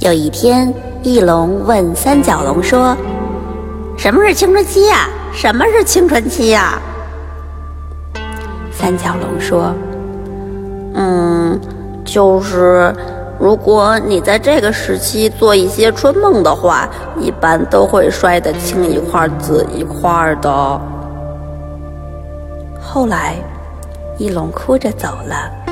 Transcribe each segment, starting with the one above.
有一天，翼龙问三角龙说：“什么是青春期呀？什么是青春期呀？”三角龙说：“嗯，就是如果你在这个时期做一些春梦的话，一般都会摔得青一块紫一块的。”后来，翼龙哭着走了。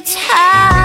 참.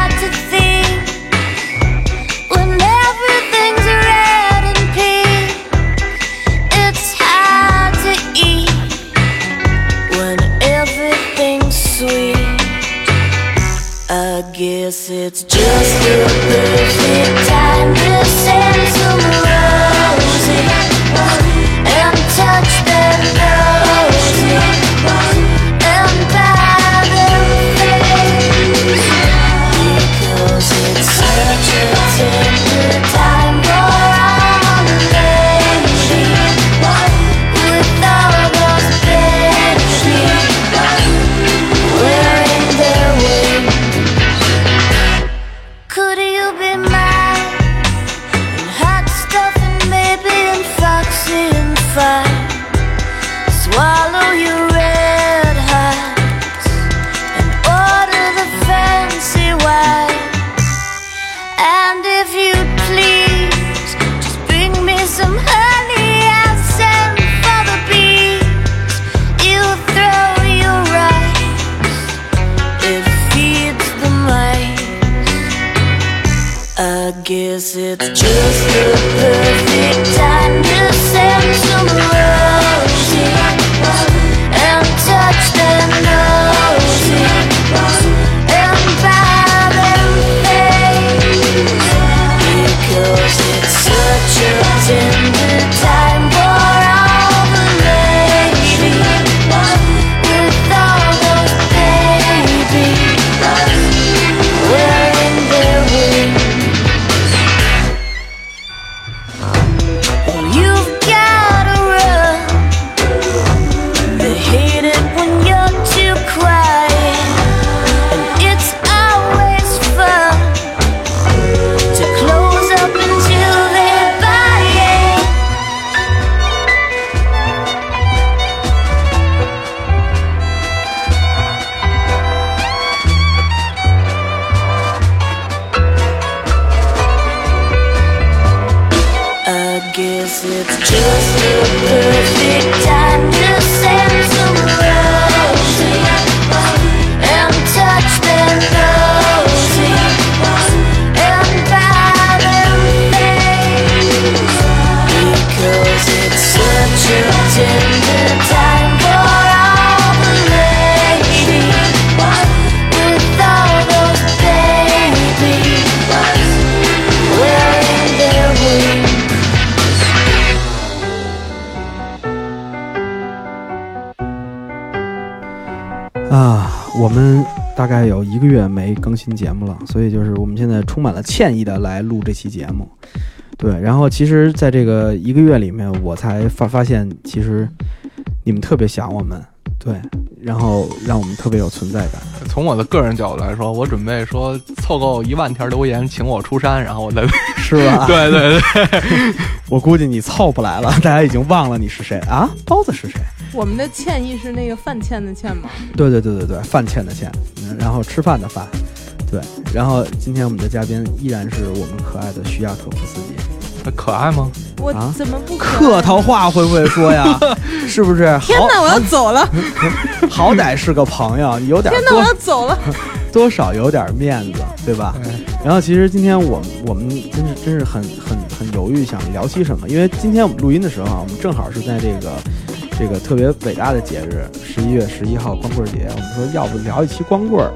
I guess it's just the perfect time to send some roses 概有一个月没更新节目了，所以就是我们现在充满了歉意的来录这期节目。对，然后其实，在这个一个月里面，我才发发现，其实你们特别想我们，对，然后让我们特别有存在感。从我的个人角度来说，我准备说凑够一万条留言，请我出山，然后我再 是吧？对对对，我估计你凑不来了，大家已经忘了你是谁啊？包子是谁？我们的歉意是那个饭欠的欠吗？对对对对对，饭欠的欠，嗯然后吃饭的饭，对，然后今天我们的嘉宾依然是我们可爱的徐亚可夫斯基。可爱吗？我啊怎么不可爱客套话会不会说呀？是不是？天哪，我要走了！好 好歹是个朋友，你有点天哪，我多要走了！多少有点面子，对吧？然后其实今天我们我们真是真是很很很犹豫，想聊些什么，因为今天我们录音的时候啊，我们正好是在这个这个特别伟大的节日十一月十一号光棍节，我们说要不聊一期光棍儿，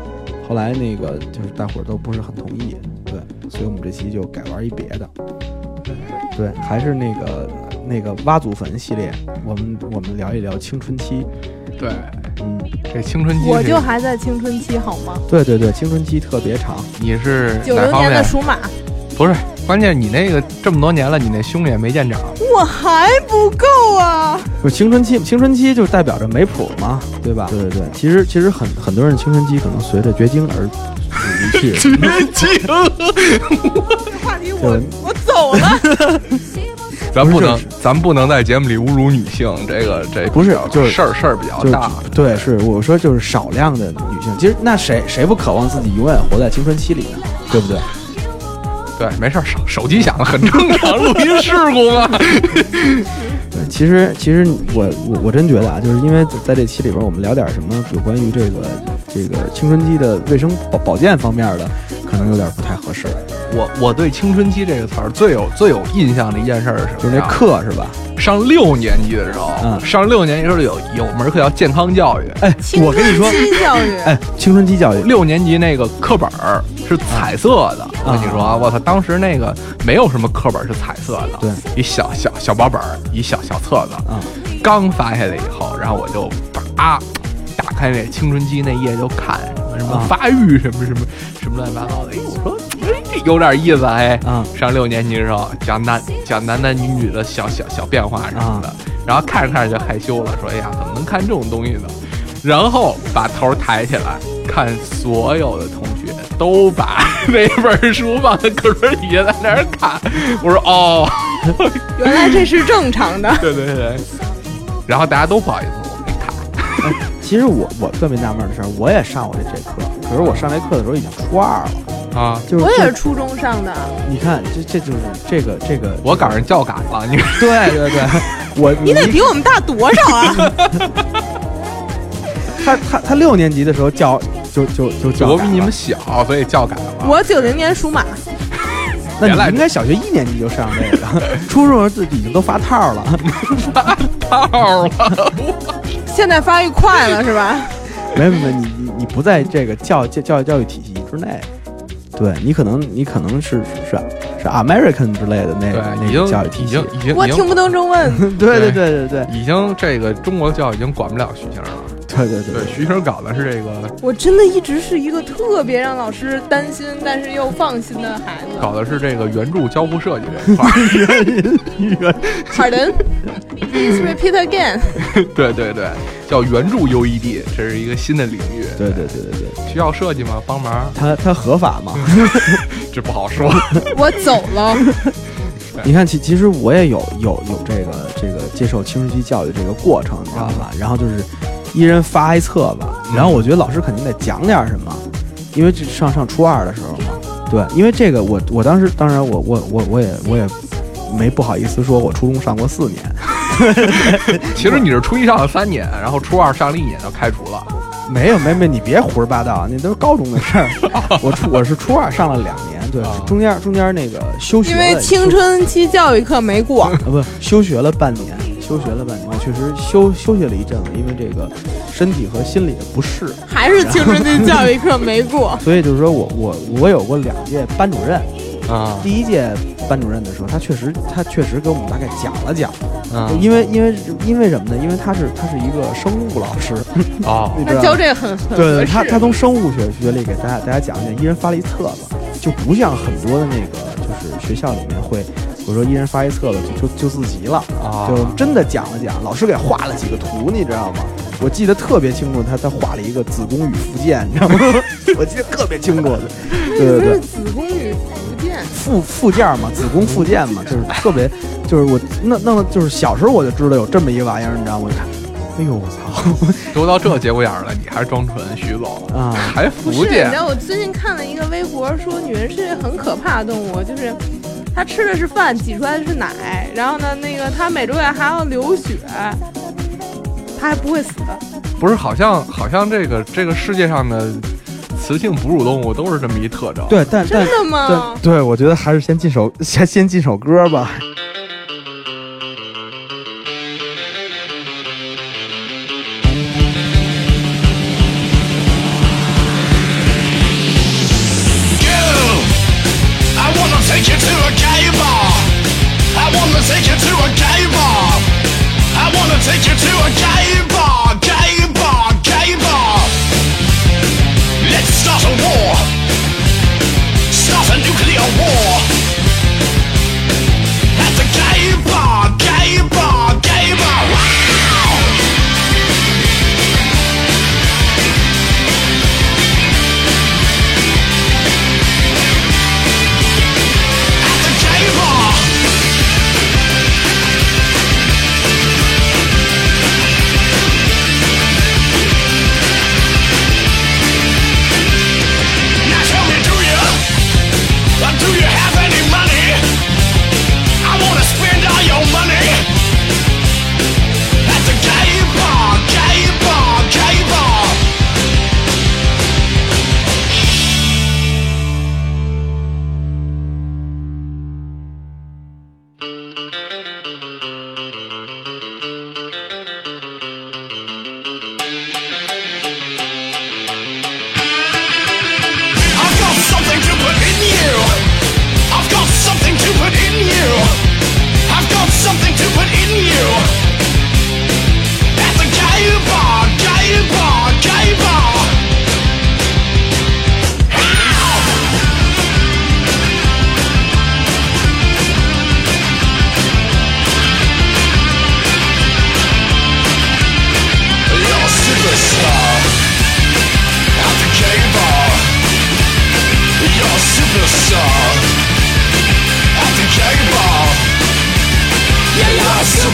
后来那个就是大伙儿都不是很同意，对，所以我们这期就改玩一别的，对，还是那个那个挖祖坟系列，我们我们聊一聊青春期。对，嗯，这青春期我就还在青春期好吗？对对对，青春期特别长。你是九零？年的属马，不是，关键你那个这么多年了，你那胸也没见长。我还不够啊！不是青春期，青春期就代表着没谱嘛，对吧？对对对，其实其实很很多人青春期可能随着绝经而离去。这话题我我走了。咱不能，咱不能在节目里侮辱女性，这个这不是就是事儿事儿比较大。对，是我说就是少量的女性，其实那谁谁不渴望自己永远活在青春期里呢？对不对？对，没事，手手机响了很正常，录音事故嘛。对，其实其实我我我真觉得啊，就是因为在这期里边，我们聊点什么有关于这个这个青春期的卫生保保健方面的，可能有点不太合适。我我对青春期这个词儿最有最有印象的一件事儿是什么就是那？课是吧？上六年级的时候，嗯上六年级的时候有有门课叫健康教育。哎，我跟你说，青春期教育，哎，青春期教育，六年级那个课本儿是彩色的，我跟你说啊，我操，当时那个没有什么课本是彩色的，对，一小小小薄本儿，一小小册子，嗯，刚发下来以后，然后我就叭打开那青春期那页就看什么什么啊发育什么什么什么乱七八糟的，哎，我说有点意思哎，啊上六年级的时候讲男讲男男女女的小小小变化什么的，啊然后看着看着就害羞了，说哎呀怎么能看这种东西呢？然后把头抬起来看所有的同学都把 那本书放在课桌底下在那儿看，我说哦，原来这是正常的。对对对，然后大家都不好意思，我没看。其实我我特别纳闷的事儿，我也上过这这课，可是我上这课的时候已经初二了，啊，就是我也是初中上的，你看，这这就是这个这个，我赶上教改了，你。对对对，我 你得比我们大多少啊？他他他六年级的时候教就就就教我比你们小，所以教改了。我九零年属马，那你应该小学一年级就上这个，初中自己已经都发套了。发套了，现在发育快了是吧？没没没，你你你不在这个教教教育教育体系之内，对你可能你可能是是是是 American 之类的那对，那教育体系。已经我听不懂中文。对对对对对已经这个中国教育已经管不了徐星了。对对对对，徐生搞的是这个，我真的一直是一个特别让老师担心，但是又放心的孩子。搞的是这个原著交互设计这一块儿。Pardon? Please repeat again. 对对对，叫原著 UED，这是一个新的领域。对对对对对，需要设计吗？帮忙？它它合法吗？这不好说。我走了。你看，其其实我也有有有这个这个接受青春期教育这个过程，你知道吧？然后就是一人发一册子，然后我觉得老师肯定得讲点什么，因为这上上初二的时候嘛，对，因为这个我我当时当然我我我我也我也没不好意思说我初中上过四年，其实你是初一上了三年，然后初二上了一年就开除了。没有没没，你别胡说八道，那都是高中的事儿。我初我是初二上了两年，对啊，中间中间那个休学因，为青春期教育课没过，啊，不休学了半年，休学了半年，我确实休休息了一阵子，因为这个身体和心理的不适，还是青春期教育课没过。所以就是说我我我有过两届班主任，啊第一届班主任的时候，他确实他确实给我们大概讲了讲，啊因为因为因为什么呢？因为他是他是一个生物老师，啊 你知道吗？那教这个很很对对，合适。他他从生物学学里给大家大家讲讲，一人发了一册子，就不像很多的那个就是学校里面会，我说一人发一册子就就就自习了。啊就真的讲了讲，老师给画了几个图，你知道吗？我记得特别清楚，他他画了一个子宫与附件，你知道吗？我记得特别清楚，对对对，子宫与附件，附附件嘛，子宫附件嘛，就是特别，就是我弄弄的，就是小时候我就知道有这么一玩意儿，你知道吗？我看，哎呦我操 都到这节骨眼儿了，你还装纯，徐总啊！还不是，你知道我最近看了一个微博，说女人是一个很可怕的动物，就是她吃的是饭，挤出来的是奶，然后呢，那个他每周月还要流血，他还不会死。不是好像好像这个这个世界上的雌性哺乳动物都是这么一特征。对，但但真的吗？对对，我觉得还是先进首先先进首歌吧。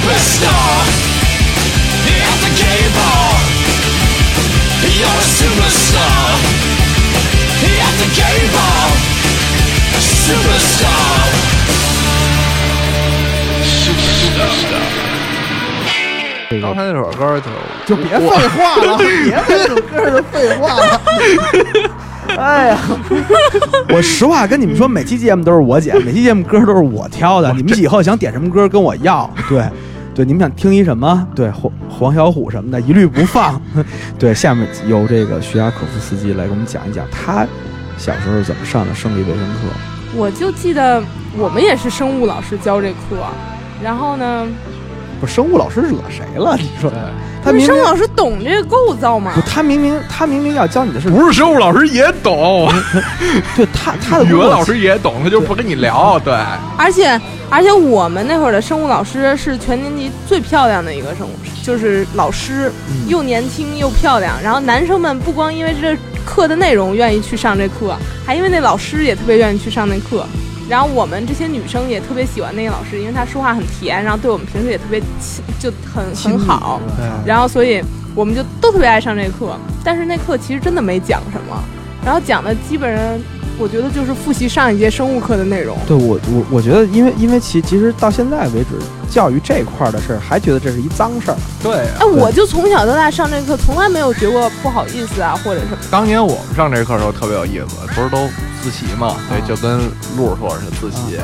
Superstar at the gay bar. You're a superstar at the gay bar. Superstar. Superstar. 这个刚才那首歌就就别废话了，别为这首歌的废话了。哎呀，我实话跟你们说，每期节目都是我剪，每期节目歌都是我挑的。你们以后想点什么歌跟我要，对，对，你们想听一什么，对黄黄小虎什么的，一律不放。对，下面由这个徐亚可夫斯基来给我们讲一讲他小时候怎么上的生理卫生课。我就记得我们也是生物老师教这课，然后呢，不是生物老师惹谁了？你说对他明明生物老师懂这个构造吗不，？他明明他明明要教你的是不是生物老师也懂，对他他的语文老师也懂，他就不跟你聊。对，而且而且我们那会儿的生物老师是全年级最漂亮的一个生物，就是老师，嗯又年轻又漂亮。然后男生们不光因为这课的内容愿意去上这课，还因为那老师也特别愿意去上那课。然后我们这些女生也特别喜欢那个老师，因为他说话很甜，然后对我们平时也特别亲，就很很好。对然后所以我们就都特别爱上这课，但是那课其实真的没讲什么，然后讲的基本上我觉得就是复习上一节生物课的内容。对我我我觉得，因为因为其其实到现在为止，教育这块儿的事儿，还觉得这是一脏事儿。对，哎，我就从小到大上这课，从来没有觉过不好意思啊，或者什么。当年我们上这课的时候特别有意思，不是都自习嘛？对，啊就跟路说是自习，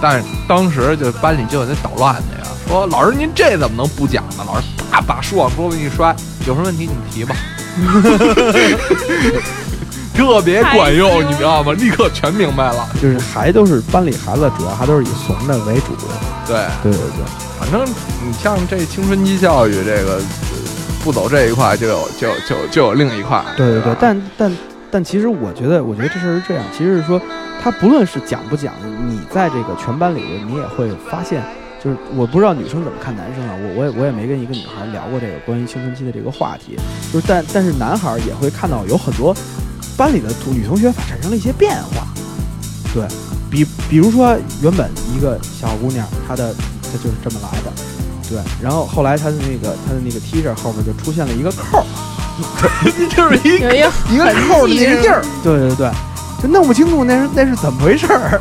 但是当时就班里就有那捣乱的呀，说老师您这怎么能不讲呢？老师啪把书往桌子一摔，有什么问题你们提吧。特别管用，你知道吗？立刻全明白了。就是还都是班里孩子，主要还都是以怂的为主。对，对对对，反正你像这青春期教育这个，呃不走这一块，就有就就就有另一块。对对对，但但但其实我觉得，我觉得这事儿是这样，其实是说，他不论是讲不讲，你在这个全班里边，你也会发现，就是我不知道女生怎么看男生啊，我我也我也没跟一个女孩聊过这个关于青春期的这个话题，就是但但是男孩也会看到有很多班里的同女同学产生了一些变化，对比比如说原本一个小姑娘，她的她就是这么来的。对，然后后来她的那个她的那个 T 恤后面就出现了一个扣，就是一一个一个扣的那个地儿，对对对，就弄不清楚那是那是怎么回事儿，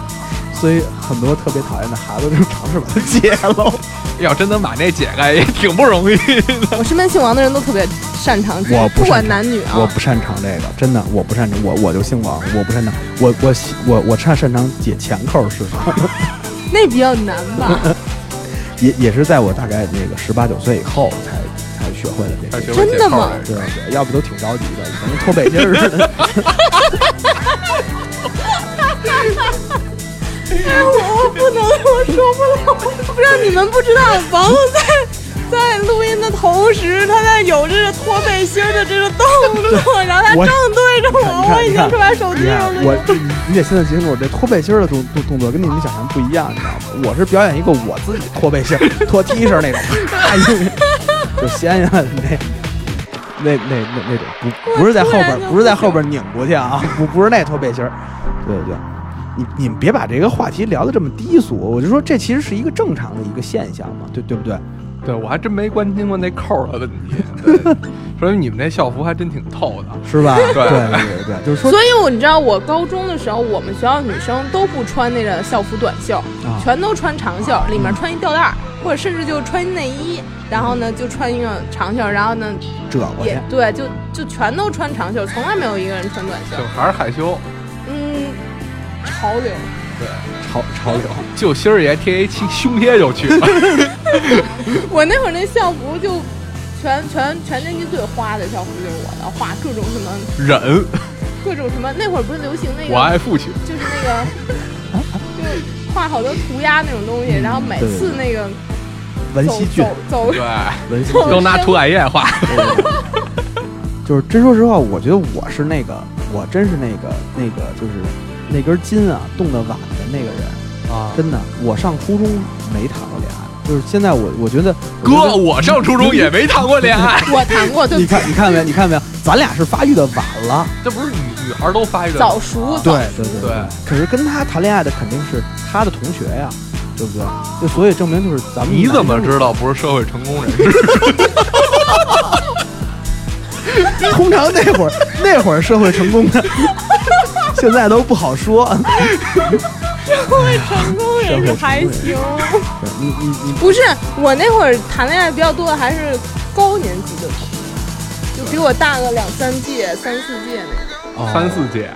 所以很多特别讨厌的孩子就尝试把它解了。要真能把那解开，也挺不容易的。我身边姓王的人都特别擅长这，我不不管男女啊。我不擅长这个，真的我不擅长，我我就姓王，我不擅长，我我我我擅擅长解前扣是什么？那比较难吧？也也是在我大概那个十八九岁以后才才学会了这个。真的吗对对，要不都挺着急的，以前跟脱背心儿似的。哎，我我不能，我说不了。不知道你们不知道，王璐在在录音的同时，他在有这个脱背心儿的这个动作，然后他我正对着你我，看我已经是把手机你看上我这你得现在清楚，这脱背心儿的动动动作跟你们想象不一样，你知道吗？我是表演一个我自己脱背心儿、脱 T 恤那种，啪一个就掀下来那。那那那那种不不是在后边不是在后边拧过去啊，不不是那脱背心儿，对对对，你你们别把这个话题聊得这么低俗，我就说这其实是一个正常的一个现象嘛，对对不对？对我还真没关心过那扣儿的问题，对说明你们那校服还真挺透的。是吧？对对对对对，就是说所以我你知道，我高中的时候，我们学校女生都不穿那个校服短袖，啊全都穿长袖，里面穿一吊带儿，或者甚至就穿内衣，然后呢就穿一个长袖，然后呢遮过去也，对，就就全都穿长袖，从来没有一个人穿短袖就。还是害羞，嗯，潮流。对，潮潮流。就星儿爷贴一胸胸贴就去了，我那会儿那校服就全全全年级最花的校服就是我的，画各种什么忍，各种什么，那会儿不是流行那个我爱父亲。就是那个，就是画好多涂鸦那种东西，然后每次那个走文熙俊走，走对，文熙俊都拿涂改液画。就是真说实话，我觉得我是那个，我真是那个那个，就是那根筋啊动得晚的那个人。啊，真的，我上初中没谈过恋爱，就是现在我我觉得哥，我上初中也没谈过恋爱，我谈过，对你看你看没有？你看没有？咱俩是发育的晚了，这不是女女孩都发育的早熟，对早对对对。可是跟他谈恋爱的肯定是他的同学呀，对不对？就所以证明就是咱们你怎么知道不是社会成功人士？通常那会儿那会儿社会成功的，现在都不好说。社会成功人士还行。你你你不是我那会儿谈恋爱比较多的还是高年级的同学，就比我大个两三届、三四届那种。三四届，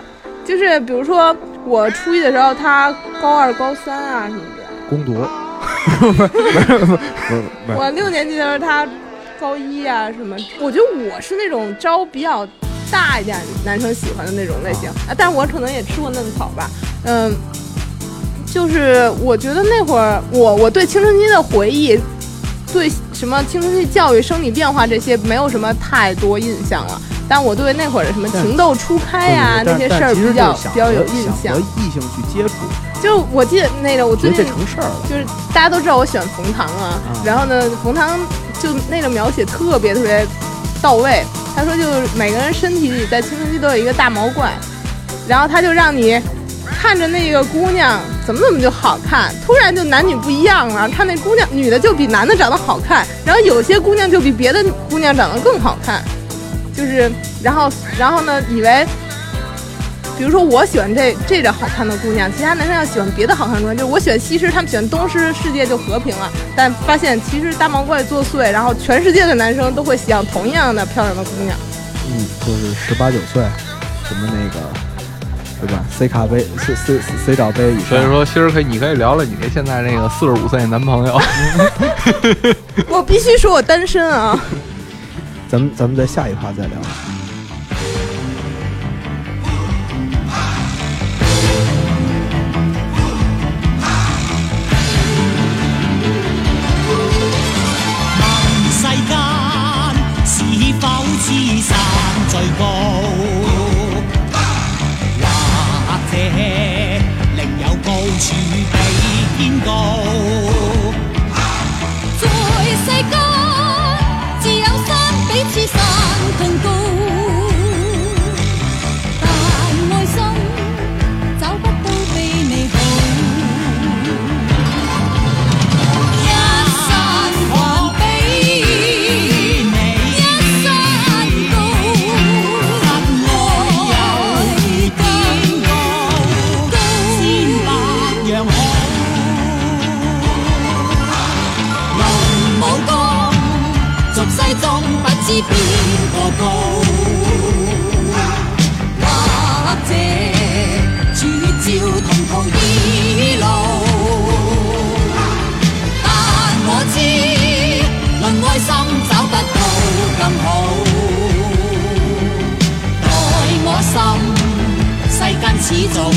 就是比如说我初一的时候，他高二、高三啊什么的。攻读，不不不不不我六年级的时候，他高一啊什么。我觉得我是那种招比较大一点男生喜欢的那种类型啊，但我可能也吃过嫩草吧。嗯，就是我觉得那会儿我我对青春期的回忆，对什么青春期教育、生理变化这些没有什么太多印象了。但我对那会儿的什么情窦初开呀、对那些事儿比较比较有印象想和。异性去接触，就我记得那个，我最近觉得这成事儿了。就是大家都知道我喜欢冯唐啊，嗯然后呢，冯唐就那个描写特别特别到位。他说，就是每个人身体里在青春期都有一个大毛怪，然后他就让你看着那个姑娘怎么怎么就好看，突然就男女不一样了，看那姑娘女的就比男的长得好看，然后有些姑娘就比别的姑娘长得更好看，就是然后然后呢，以为。比如说，我喜欢这这个好看的姑娘，其他男生要喜欢别的好看的姑娘，就是我喜欢西施，他们喜欢东施，世界就和平了。但发现其实大毛怪作祟，然后全世界的男生都会喜欢同样的漂亮的姑娘。嗯，就是十八九岁，什么那个，对吧？C 卡杯，C C C 罩杯以。所以说，其实可以，你可以聊聊你那现在那个四十五岁的男朋友。我必须说我单身啊！咱们咱们在下一趴再聊。否此山最高？或者另有高处比天高？在世间，自有山彼此山更高。你走。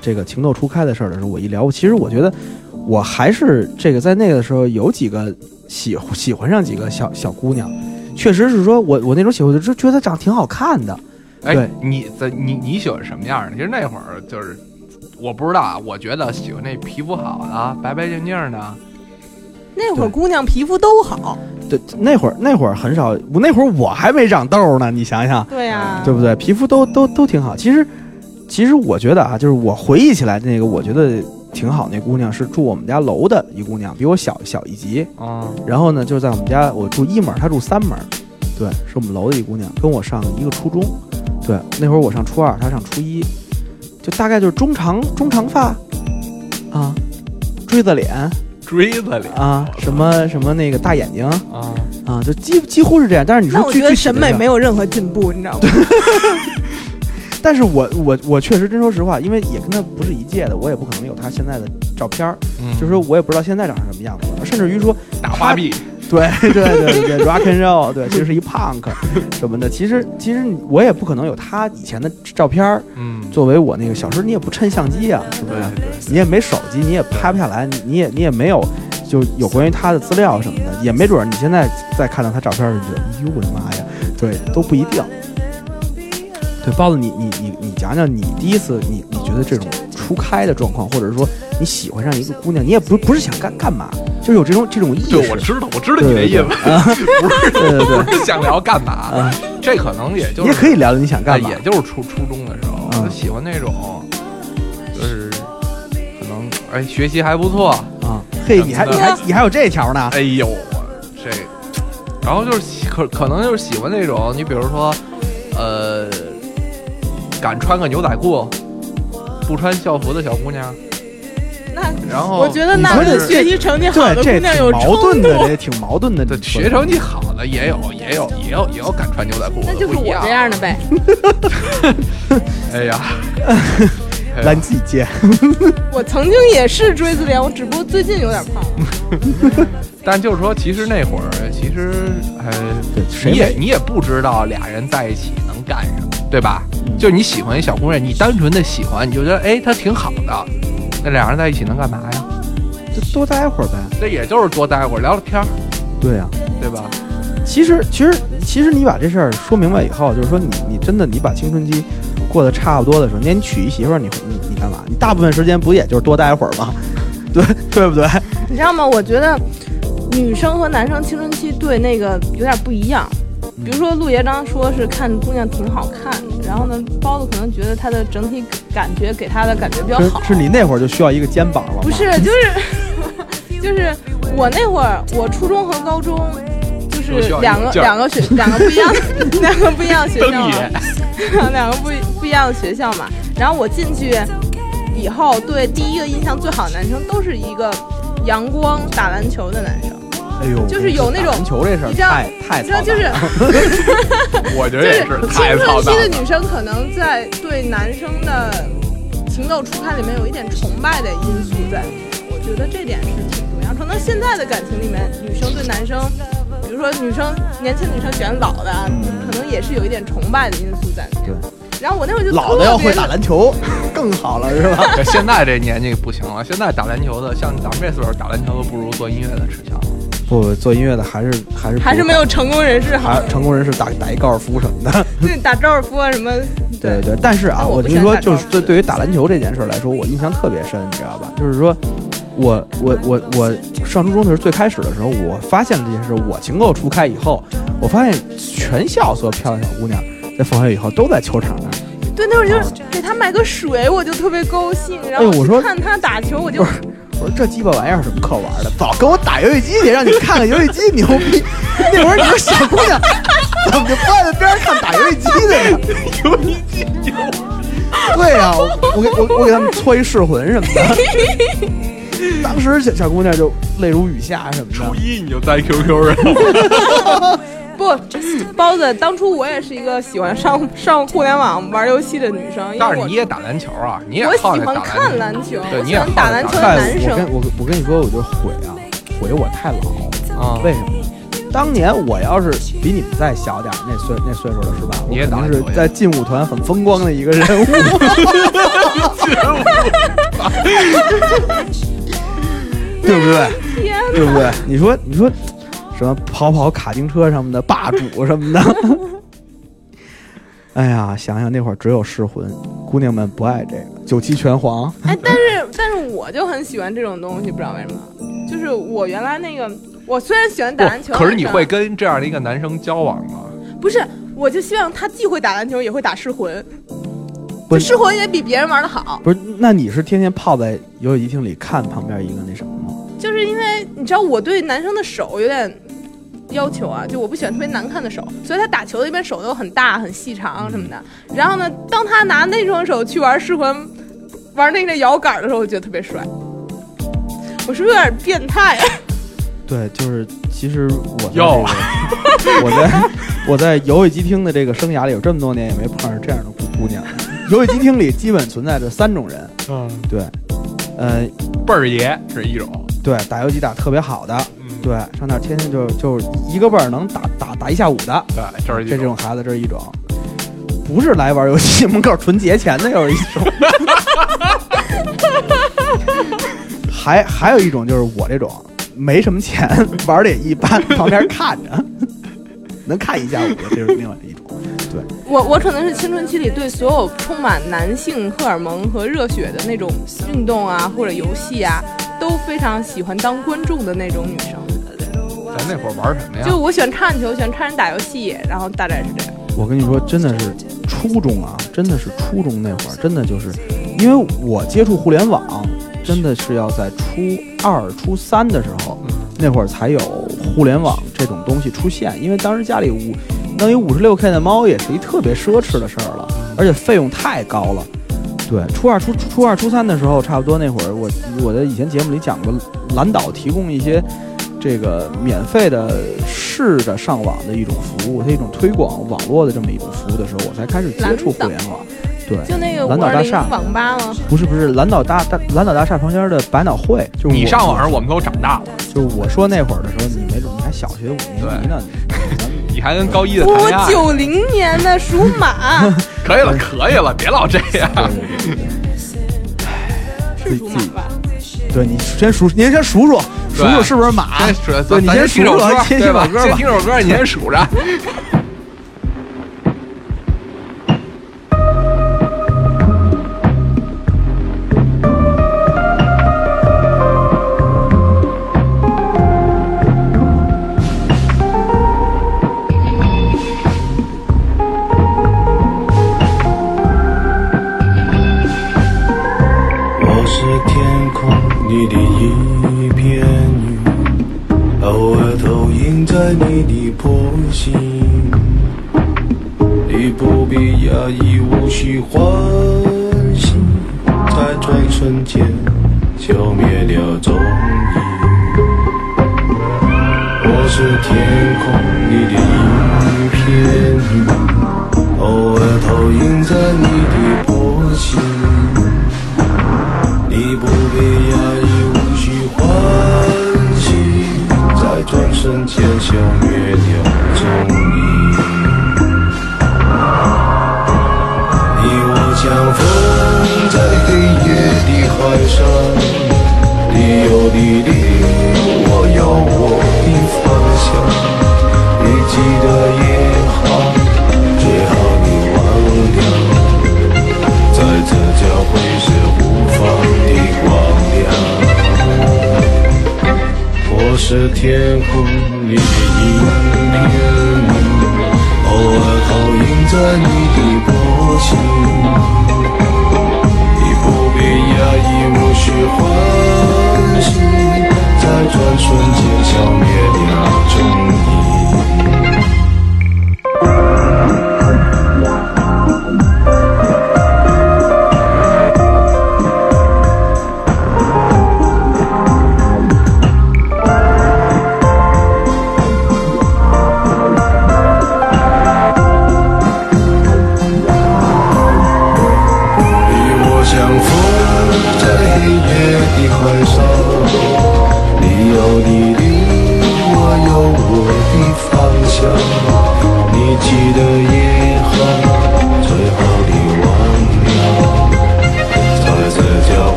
这个情窦初开的事儿的时候，我一聊，其实我觉得我还是这个在那个的时候有几个喜喜欢上几个小小姑娘，确实是说我我那种喜欢就觉得她长得挺好看的，哎，你在你你喜欢什么样的？其实那会儿就是我不知道啊，我觉得喜欢那皮肤好的、白白净净的。那会儿姑娘皮肤都好，对，那会儿那会儿很少，我那会儿我还没长痘呢，你想想，对呀、对不对？皮肤都都都挺好。其实其实我觉得啊，就是我回忆起来那个，我觉得挺好那姑娘是住我们家楼的一姑娘，比我小小一级。啊，然后呢，就是在我们家，我住一门，她住三门，对，是我们楼的一姑娘，跟我上一个初中，对，那会儿我上初二，她上初一，就大概就是中长中长发，啊，锥子脸。锥子脸。啊，什么什么那个大眼睛。啊，啊，就几几乎是这样。但是你说那我觉得具具体审美没有任何进步，你知道吗？但是我我我确实真说实话，因为也跟他不是一届的，我也不可能有他现在的照片儿，嗯就是说我也不知道现在长成什么样子了，甚至于说大花臂，对对对对，rock and roll，对，其实是一 punk 什么的。其实其实我也不可能有他以前的照片儿嗯，作为我那个小时候，你也不趁相机啊，是不是？对对你也没手机，你也拍不下来，你也你也没有就有关于他的资料什么的，也没准儿你现在再看到他照片儿，你觉得，哎呦我的妈呀，对，都不一定。对，包子，你你你你讲讲你第一次你你觉得这种初开的状况，或者说你喜欢上一个姑娘，你也不不是想干干嘛，就有这种这种意识。对，我知道，我知道你的意思，不是不是想聊干嘛啊，这可能也就也可以聊聊你想干嘛。哎也就是初初中的时候，喜欢那种，就是可能哎学习还不错，啊，嘿，你还你还你还有这条呢？哎呦我这，然后就是可可能就是喜欢那种，你比如说，呃，敢穿个牛仔裤，不穿校服的小姑娘，那然后我觉得那你说这跟学习成绩好的姑娘有矛盾的，突这挺矛盾的。对你说学成绩好的也有，也有，也有，也有敢穿牛仔裤的，那就是我这样的呗。哎呀，哎来呀你自己接。我曾经也是锥子脸，我只不过最近有点胖了。但就是说，其实那会儿，其实，呃，对谁也你也不知道俩人在一起能干什么，对吧？嗯就你喜欢一小姑娘，你单纯的喜欢，你就觉得哎，她挺好的，那俩人在一起能干嘛呀？就多待会儿呗。这也就是多待会儿聊聊天儿，对呀、对吧？其实其实其实你把这事儿说明白以后，就是说你你真的你把青春期过得差不多的时候，你你娶一媳妇儿，你你你干嘛？你大部分时间不也就是多待会儿吗？对对不对？你知道吗？我觉得女生和男生青春期对那个有点不一样。比如说陆爷刚刚说是看姑娘挺好看的，然后呢，包子可能觉得她的整体感觉给他的感觉比较好。是是你那会儿就需要一个肩膀了吗？不是，就是就是我那会儿，我初中和高中就是两个两个学两个不一样的两个不一样的学校嘛，两个不一不一样的学校嘛。然后我进去以后，对第一个印象最好的男生都是一个阳光打篮球的男生。哎呦，就是有那种打篮球这事儿你知道太太你知道，就是 我觉就是得也是青。春期的女生可能在对男生的情窦初开里面有一点崇拜的因素在里面，我觉得这点是挺重要。可能现在的感情里面，女生对男生，比如说女生年轻女生喜欢老的，可能也是有一点崇拜的因素在里面。然后我那会儿就老的要会打篮球 更好了，是吧？这 现在这年纪不行了，现在打篮球的，像咱们这岁数打篮球都，不如做音乐的吃香了。不，做音乐的还是还是还是没有成功人士好还，成功人士打打一高尔夫什么的。对打高尔夫啊什么，对对，但是啊，我跟你说，就是对对于打篮球这件事来说，我印象特别深，你知道吧？就是说，我我我我上初中的时候，最开始的时候，我发现了这件事，我情窦初开以后，我发现全校所有漂亮小姑娘在放学以后都在球场那儿。对，那会儿就是给他买个水，我就特别高兴。然后我说看他打球，我就我说这鸡巴玩意儿有什么可玩的？早跟我打游戏机去，让你看看游戏机牛逼。那会儿你说小姑娘怎么就站在边上看打游戏机的呢？游戏机牛，对呀、我我给我我给他们搓一噬魂什么的。当时小小姑娘就泪如雨下什么的。初一你就在 QQ 上了，不，包子，当初我也是一个喜欢上上互联网玩游戏的女生，但是你也打篮球啊，你也我好打喜欢看篮篮球，对你也打篮球的，男生。我跟我我跟你说，我就毁啊，毁我太老。啊。为什么？当年我要是比你们再小点，那岁那岁数了是吧？我肯定是在劲舞团很风光的一个人物。对不对？天对不对？你说你说什么跑跑卡丁车什么的，霸主什么的。哎呀，想想那会儿只有噬魂，姑娘们不爱这个九七拳皇。哎，但是但是我就很喜欢这种东西，不知道为什么。就是我原来那个，我虽然喜欢打篮球，可是你会跟这样的一个男生交往吗？不是？我就希望他既会打篮球，也会打噬魂，不是噬魂也比别人玩的好。不是，那你是天天泡在游戏厅里看旁边一个那什么吗？就是因为你知道我对男生的手有点要求啊，就我不喜欢特别难看的手，所以他打球的一般手都很大、很细长什么的。然后呢，当他拿那双手去玩噬魂、玩那个摇杆的时候，我觉得特别帅。我是不是有点变态啊？对，就是其实我在哟这个 我在我在游戏机厅的这个生涯里有这么多年，也没碰上这样的姑姑娘。游戏机厅里基本存在着三种人，嗯，对，呃，倍儿爷是一种，对，打游戏打特别好的，嗯，对，上那儿天天就就一个辈儿能打打打一下午的，对，这是这这种孩子这是一种，不是来玩游戏门口纯节钱的又是一种，还还有一种就是我这种没什么钱，玩的也一般，旁边看着，能看一下午的，这是另外一种。对，我我可能是青春期里对所有充满男性荷尔蒙和热血的那种运动啊或者游戏啊，都非常喜欢当观众的那种女生。咱那会儿玩什么呀？就我喜欢看球，喜欢看人打游戏，然后大概是这样。我跟你说，真的是初中啊，真的是初中那会儿，真的就是，因为我接触互联网，真的是要在初二、初三的时候，那会儿才有互联网这种东西出现。因为当时家里五弄一五十六 K 的猫也是一特别奢侈的事儿了，而且费用太高了。对，初二、初初二、初三的时候，差不多那会儿，我我在以前节目里讲过，蓝岛提供一些这个免费的试着上网的一种服务，它一种推广网络的这么一种服务的时候，我才开始接触互联网。对，就那个蓝岛大厦网吧吗？不是不是，蓝岛大大蓝岛大厦旁边的百脑汇，就是你上网时，我们都长大了，就是我说那会儿的时候，你没准你还小学五年级呢，你还跟高一的谈恋我爱，九零年的属马，可以了，可以了，别老这样。是属马吧？对，你先数，您先数数，数数是不是马？对，你先数数听首歌，，先听首？歌吧先听。首歌，你先数着。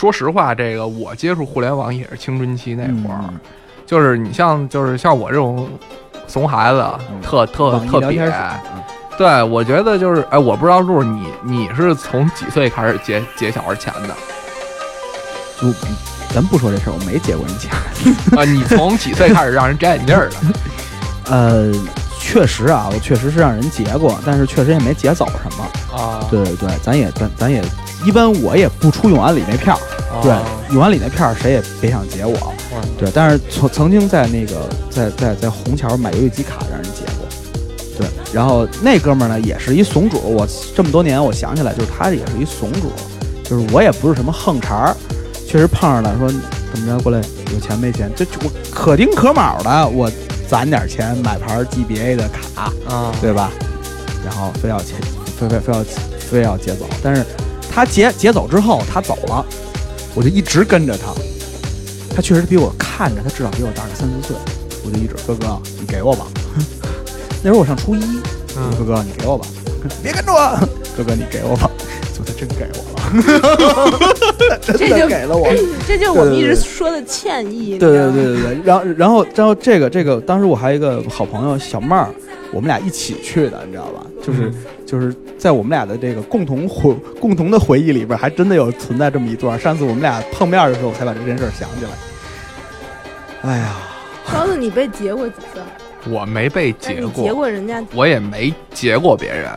说实话，这个我接触互联网也是青春期那会儿，嗯就是你像就是像我这种怂孩子，特特特别对，我觉得就是，哎，我不知道路你你是从几岁开始结结小孩钱的就咱不说这事儿，我没结过人钱。啊？你从几岁开始让人摘眼镜儿的？呃，确实啊，我确实是让人结过，但是确实也没结走什么。啊，对对对，咱也咱咱也一般我也不出永安里那片儿，啊对，永安里那片儿谁也别想截我。嗯对，但是曾曾经在那个在在在虹桥买游戏机卡让人截过。对，然后那哥们儿呢也是一怂主，我这么多年我想起来，就是他也是一怂主，就是我也不是什么横茬儿，确实碰上了说怎么着过来有钱没钱，就就我可丁可卯的，我攒点钱买盘 GBA 的卡，啊，对吧？然后非要钱，非非非要非要劫走，但是他劫劫走之后，他走了，我就一直跟着他。他确实比我看着他至少比我大个三四岁，我就一直哥哥你给我吧。那时候我上初一，嗯。哥哥你给我吧，别跟着我，哥哥你给我吧，就他真给我了，真这就的给了我。这就是我们一直说的歉意。对对对对对，然后然后然后这个这个，当时我还有一个好朋友小妹儿，我们俩一起去的，你知道吧？就是、就是在我们俩的这个共同回共同的回忆里边，还真的有存在这么一段。上次我们俩碰面的时候，我才把这件事儿想起来。哎呀，上次，你被劫过几次？我没被劫过，劫过人家？我也没劫过别人。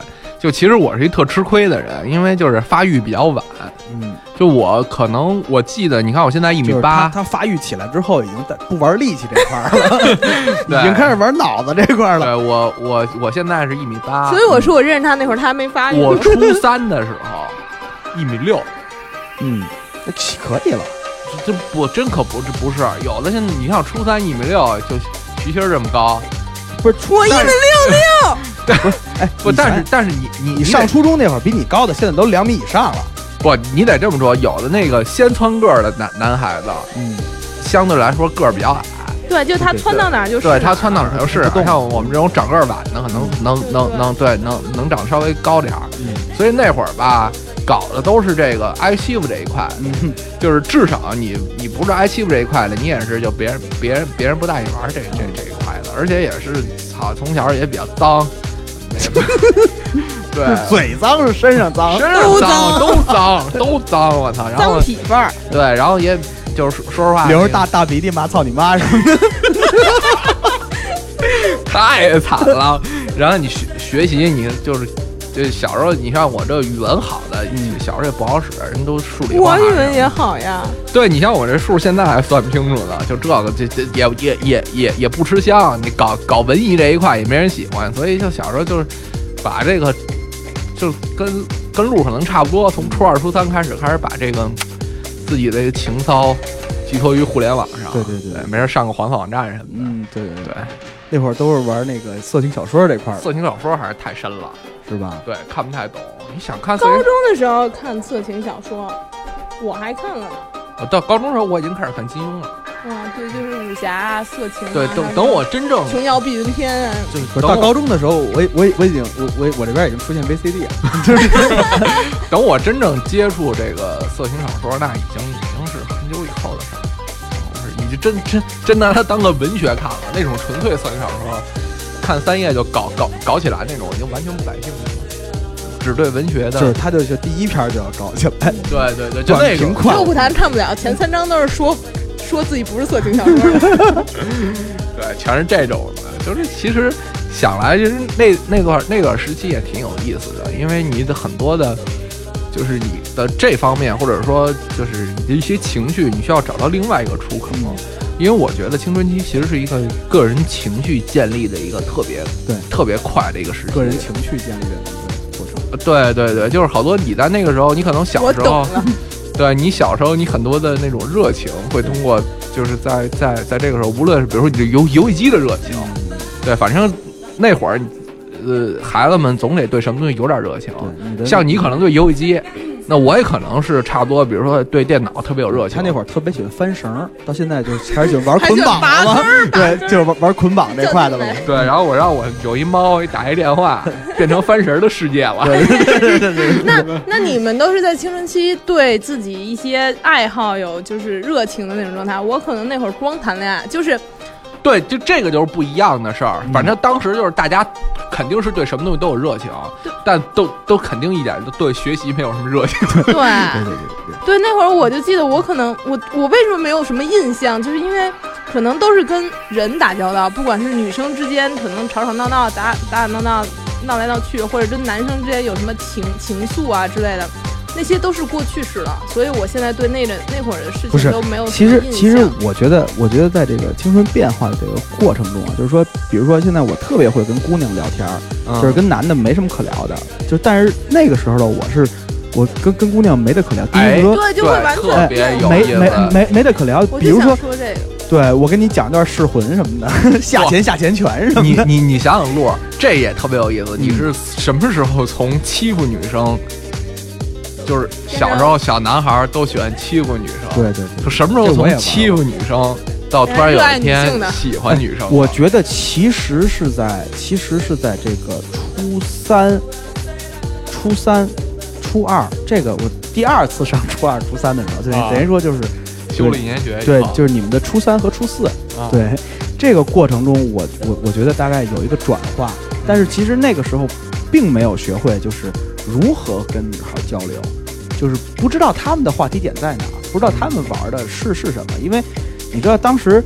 就其实我是一特吃亏的人，因为就是发育比较晚。嗯，就我可能我记得，你看我现在一米就是他八，他发育起来之后，已经在不玩力气这块儿了，对 已经开始玩脑子这块儿了。对我我我现在是一米八，所以我说我认识他那会儿，他还没发育。我初三的时候一米六，嗯，那起可以了。这不真可不这不是有的现在你像初三一米六就徐心儿这么高，不是初我一米六六，哎，不，你想但是但是你你你上初中那会儿比你高的，现在都两米以上了。不你得这么说，有的那个先蹿个儿的男男孩子，嗯，相对来说个儿比较矮，对，就他窜到哪儿就是对他窜到哪儿就是，不动。像我们这种长个儿晚的，可能能能能对能能长稍微高点儿，嗯。所以那会儿吧，搞的都是这个挨欺负这一块，嗯，就是至少你你不是挨欺负这一块的，你也是就别人别人别人不带你玩这这这一块的，而且也是操从小也比较脏，对，嘴脏是身上脏。身上脏都脏都脏，我操，然后脏痞范儿。对，然后也就是说说实话，留着大大鼻涕骂操你妈什么的。太惨了。然后你学学习，你就是就小时候，你像我这语文好的，嗯小时候也不好使，人都数理化。我语文也好呀，对你像我这数，现在还算不清楚呢。就这个，这这也也也也也不吃香。你搞搞文艺这一块也没人喜欢，所以就小时候就是把这个，就跟跟路可能差不多，从初二、初三开始，开始把这个自己的情操寄托于互联网上。对对对没事上个黄色网站什么的。嗯，对对对，那会儿都是玩那个色情小说这块儿，色情小说还是太深了。是吧？对，看不太懂。你想看高中的时候看色情小说，我还看了呢。我到高中时候我已经开始看金庸了。啊，对，就是武侠啊、色情啊。对，等等我真正琼瑶碧云天啊，就是到高中的时候，我我也我已经我我我这边已经出现 VCD 了，就 是等我真正接触这个色情小说，那已经已经是很久以后的事儿了。就是已经真真真拿它当个文学看了，那种纯粹色情小说，看三页就搞搞搞起来那种，已经完全不感兴趣了。只对文学的，就是他就是第一篇就要搞起来，对对对，就那种短平快肉不谈看不了，前三章都是说说自己不是色情小说的。对，全是这种的。就是其实想来，就是那那段那段时期也挺有意思的，因为你的很多的，就是你的这方面，或者说就是你的一些情绪，你需要找到另外一个出口。因为我觉得青春期其实是一个个人情绪建立的一个特别对特别快的一个时期。个人情绪建立的一个过程。对对对，就是好多你在那个时候，你可能小时候，对你小时候，你很多的那种热情会通过，就是在在在这个时候，无论是比如说你这游游戏机的热情，对，反正那会儿，呃，孩子们总得对什么东西有点热情。像你可能对游戏机，那我也可能是差不多，比如说对电脑特别有热情。他那会儿特别喜欢翻绳儿，到现在就开始喜欢玩捆绑了？对，就是玩玩捆绑这块的了。对，然后我让我有一猫一打一电话，变成翻绳儿的世界了。对对对对那那你们都是在青春期对自己一些爱好有就是热情的那种状态，我可能那会儿光谈恋爱，就是对，就这个就是不一样的事儿。反正当时就是大家肯定是对什么东西都有热情，但都都肯定一点，都对学习没有什么热情。对对对对对对，那会儿我就记得我可能我我为什么没有什么印象，就是因为可能都是跟人打交道，不管是女生之间可能吵吵闹闹、打打打闹闹、闹来闹去，或者跟男生之间有什么情情愫啊之类的，那些都是过去式了。所以我现在对那的那会儿的事情都没有什其么印象。实其实我觉得，我觉得在这个青春变化的这个过程中啊，就是说，比如说现在我特别会跟姑娘聊天儿，嗯就是跟男的没什么可聊的，就但是那个时候的我是，我跟跟姑娘没得可聊。第一哎个说，对就会完全特别有没没意思。没没得可聊，我就比如说，想说这个，对我跟你讲段噬魂什么的，下潜下潜拳什么的。你你你想想，洛，这也特别有意思。你是什么时候从欺负女生，就是小时候小男孩儿都喜欢欺负女生，对对对就什么时候从欺负女生到突然有一天喜欢女生？我觉得其实是在，其实是在这个初三、初三、初二，这个我第二次上初二、初三的时候，等于说就是修了一年学对，就是你们的初三和初四，啊。对这个过程中我，我我觉得大概有一个转化，但是其实那个时候并没有学会就是如何跟女孩交流，就是不知道他们的话题点在哪儿，不知道他们玩的是是什么，因为你知道当时，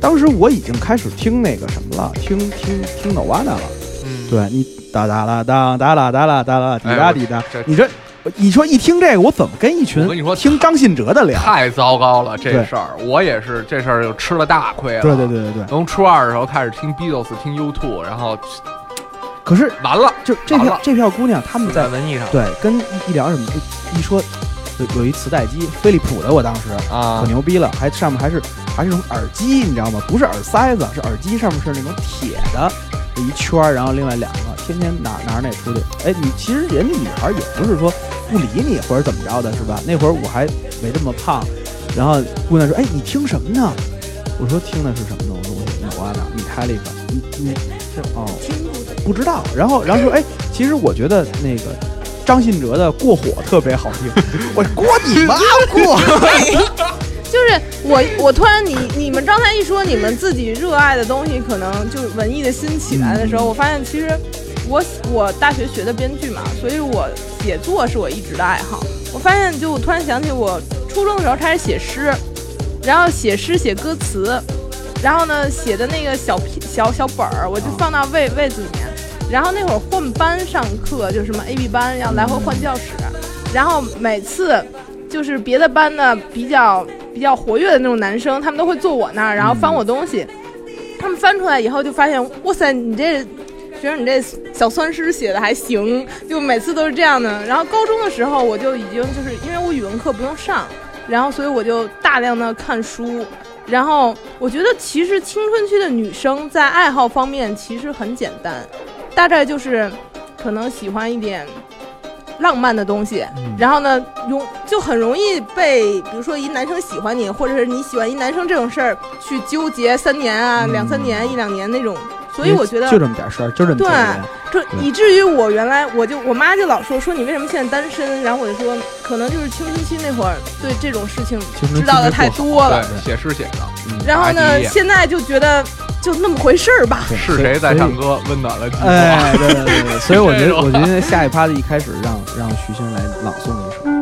当时我已经开始听那个什么了，听听听 Nirvana 了，嗯，对你哒哒啦当哒啦哒啦哒啦滴答滴答，你这。你说一听这个，我怎么跟一群我跟你说听张信哲的聊？太糟糕了这事儿，我也是这事儿就吃了大亏了。对对对对对，从初二的时候开始听 Beatles，听 U2，然后可是完了，就这完了票这票姑娘，他们在在文艺上对跟一聊什么，就一说有有一磁带机，飞利浦的，我当时啊可牛逼了，还上面还是还是那种耳机，你知道吗？不是耳塞子，是耳机，上面是那种铁的一圈儿，然后另外两个，天天拿拿着那出去。哎，你其实人家女孩也不是说不理你或者怎么着的，是吧？那会儿我还没这么胖，然后姑娘说：“哎，你听什么呢？”我说：“听的是什么呢？”我说：“我有啊呢，你开了一个，你你这哦，不知道。”然后然后说：“哎，其实我觉得那个。”张信哲的《过火》特别好听，我说过你妈过！就是我，我突然你你们刚才一说你们自己热爱的东西，可能就文艺的心起来的时候，我发现其实我我大学学的编剧嘛，所以我写作是我一直的爱好。我发现就我突然想起我初中的时候开始写诗，然后写诗写歌词，然后呢写的那个小片小小本儿，我就放到位位子里面。然后那会儿换班上课，就是什么 A B 班要来回换教室，然后每次就是别的班的比较比较活跃的那种男生，他们都会坐我那儿，然后翻我东西。他们翻出来以后就发现，哇塞，你这觉得你这小酸诗写的还行，就每次都是这样的。然后高中的时候，我就已经就是因为我语文课不用上，然后所以我就大量的看书。然后我觉得其实青春期的女生在爱好方面其实很简单，大概就是可能喜欢一点浪漫的东西，然后呢，容就很容易被，比如说一男生喜欢你，或者是你喜欢一男生这种事儿去纠结三年啊、两三年、一两年那种。所以我觉得就这么点事儿，就这么对。就以至于我原来我就我妈就老说说你为什么现在单身，然后我就说可能就是青春期那会儿对这种事情青春知道的太多了，对，写诗写的。嗯然后呢，现在就觉得就那么回事儿吧。是谁在唱歌，温暖了寂寞？哎，对对对对，所以我觉得，我觉得下一趴的一开始让让徐星来朗诵一首。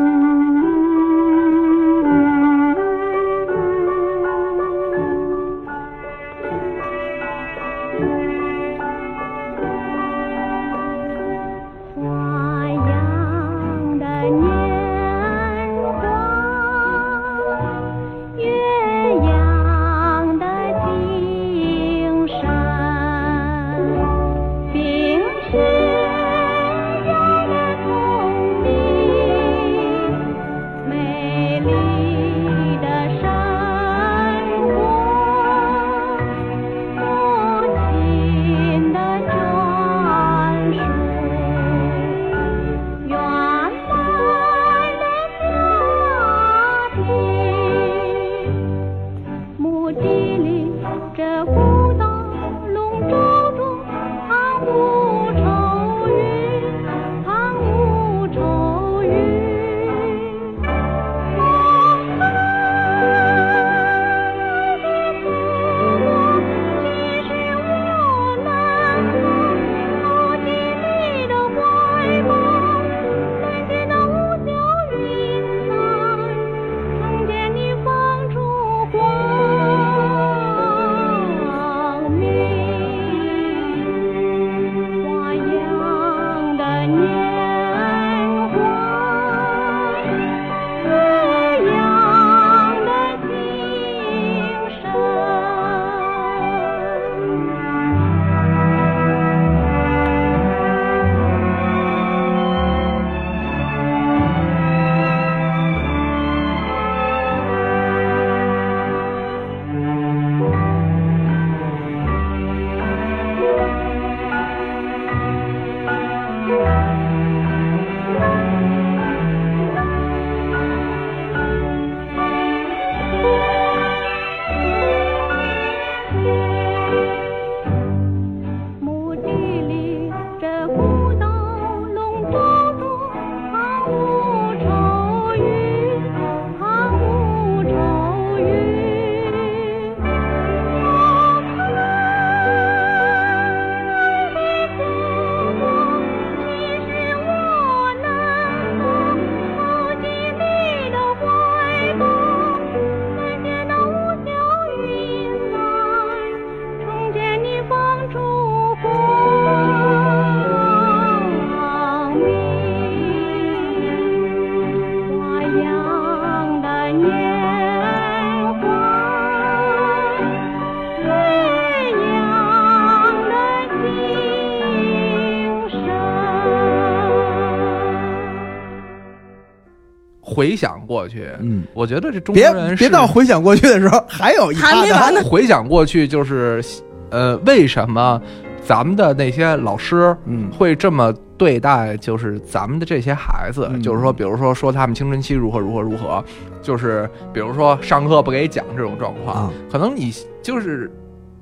回想过去，嗯，我觉得这中别国人是别到回想过去的时候，还有一还没完呢。回想过去，就是呃，为什么咱们的那些老师嗯。会这么对待，就是咱们的这些孩子，嗯。就是说，比如说说他们青春期如何如何如何，就是比如说上课不给讲这种状况，啊。可能你就是。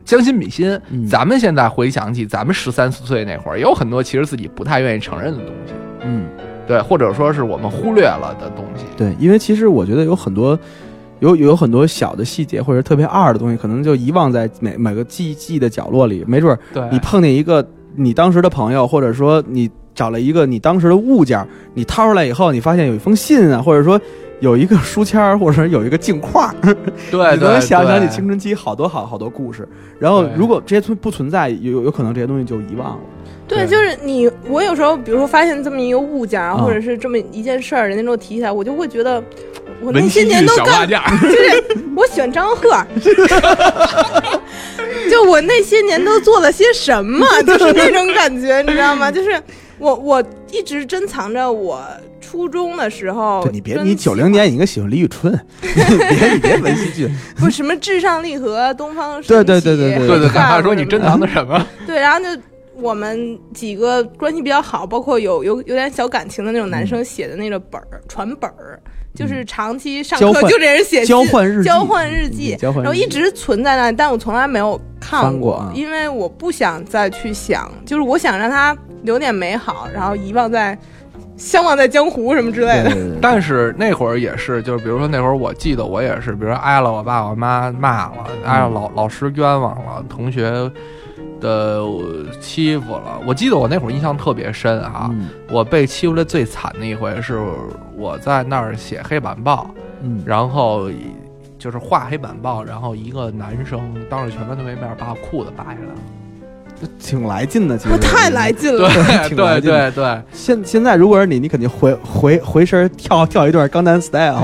将心比心，嗯。咱们现在回想起咱们十三四岁那会儿，也有很多其实自己不太愿意承认的东西，嗯，对，或者说是我们忽略了的东西。对，因为其实我觉得有很多。有有很多小的细节或者特别二的东西，可能就遗忘在每每个记记忆的角落里。没准儿对，你碰见一个你当时的朋友，或者说你找了一个你当时的物件儿，你掏出来以后，你发现有一封信啊，或者说有一个书签儿，或者说有一个镜框儿，对 你能想想对你青春期好多好好多故事。然后如果这些存不存在，有有可能这些东西就遗忘了。对，对就是你，我有时候比如说发现这么一个物件或者是这么一件事儿，人家给我提起来，我就会觉得，我那些年都干 就是我喜欢张赫，就我那些年都做了些什么，就是那种感觉，你知道吗？就是我我一直珍藏着我初中的时候，你别，你九零年你应该喜欢李宇春，你别你别文熙俊，不什么至上励合、东方对神起。对对对对对对，赶快快说你珍藏的什么？对，然后就我们几个关系比较好，包括有有有点小感情的那种男生写的那个本儿、传本儿，就是长期上课就这人写信交换日记然后一直存在那里，但我从来没有看过啊因为我不想再去想，就是我想让它留点美好，然后遗忘在相忘在江湖什么之类的。对对对 但是那会儿也是，就是比如说那会儿，我记得我也是，比如说挨了我爸我妈骂了，挨了老老师冤枉了，同学的欺负了。我记得我那会儿印象特别深啊，嗯。我被欺负的最惨的一回是我在那儿写黑板报，嗯，然后就是画黑板报，然后一个男生当着全班同学面把我裤子扒下来了。挺来劲的，其实。我 太来劲了，对 对对对，现现在如果是你，你肯定回回回身跳跳一段江南 style，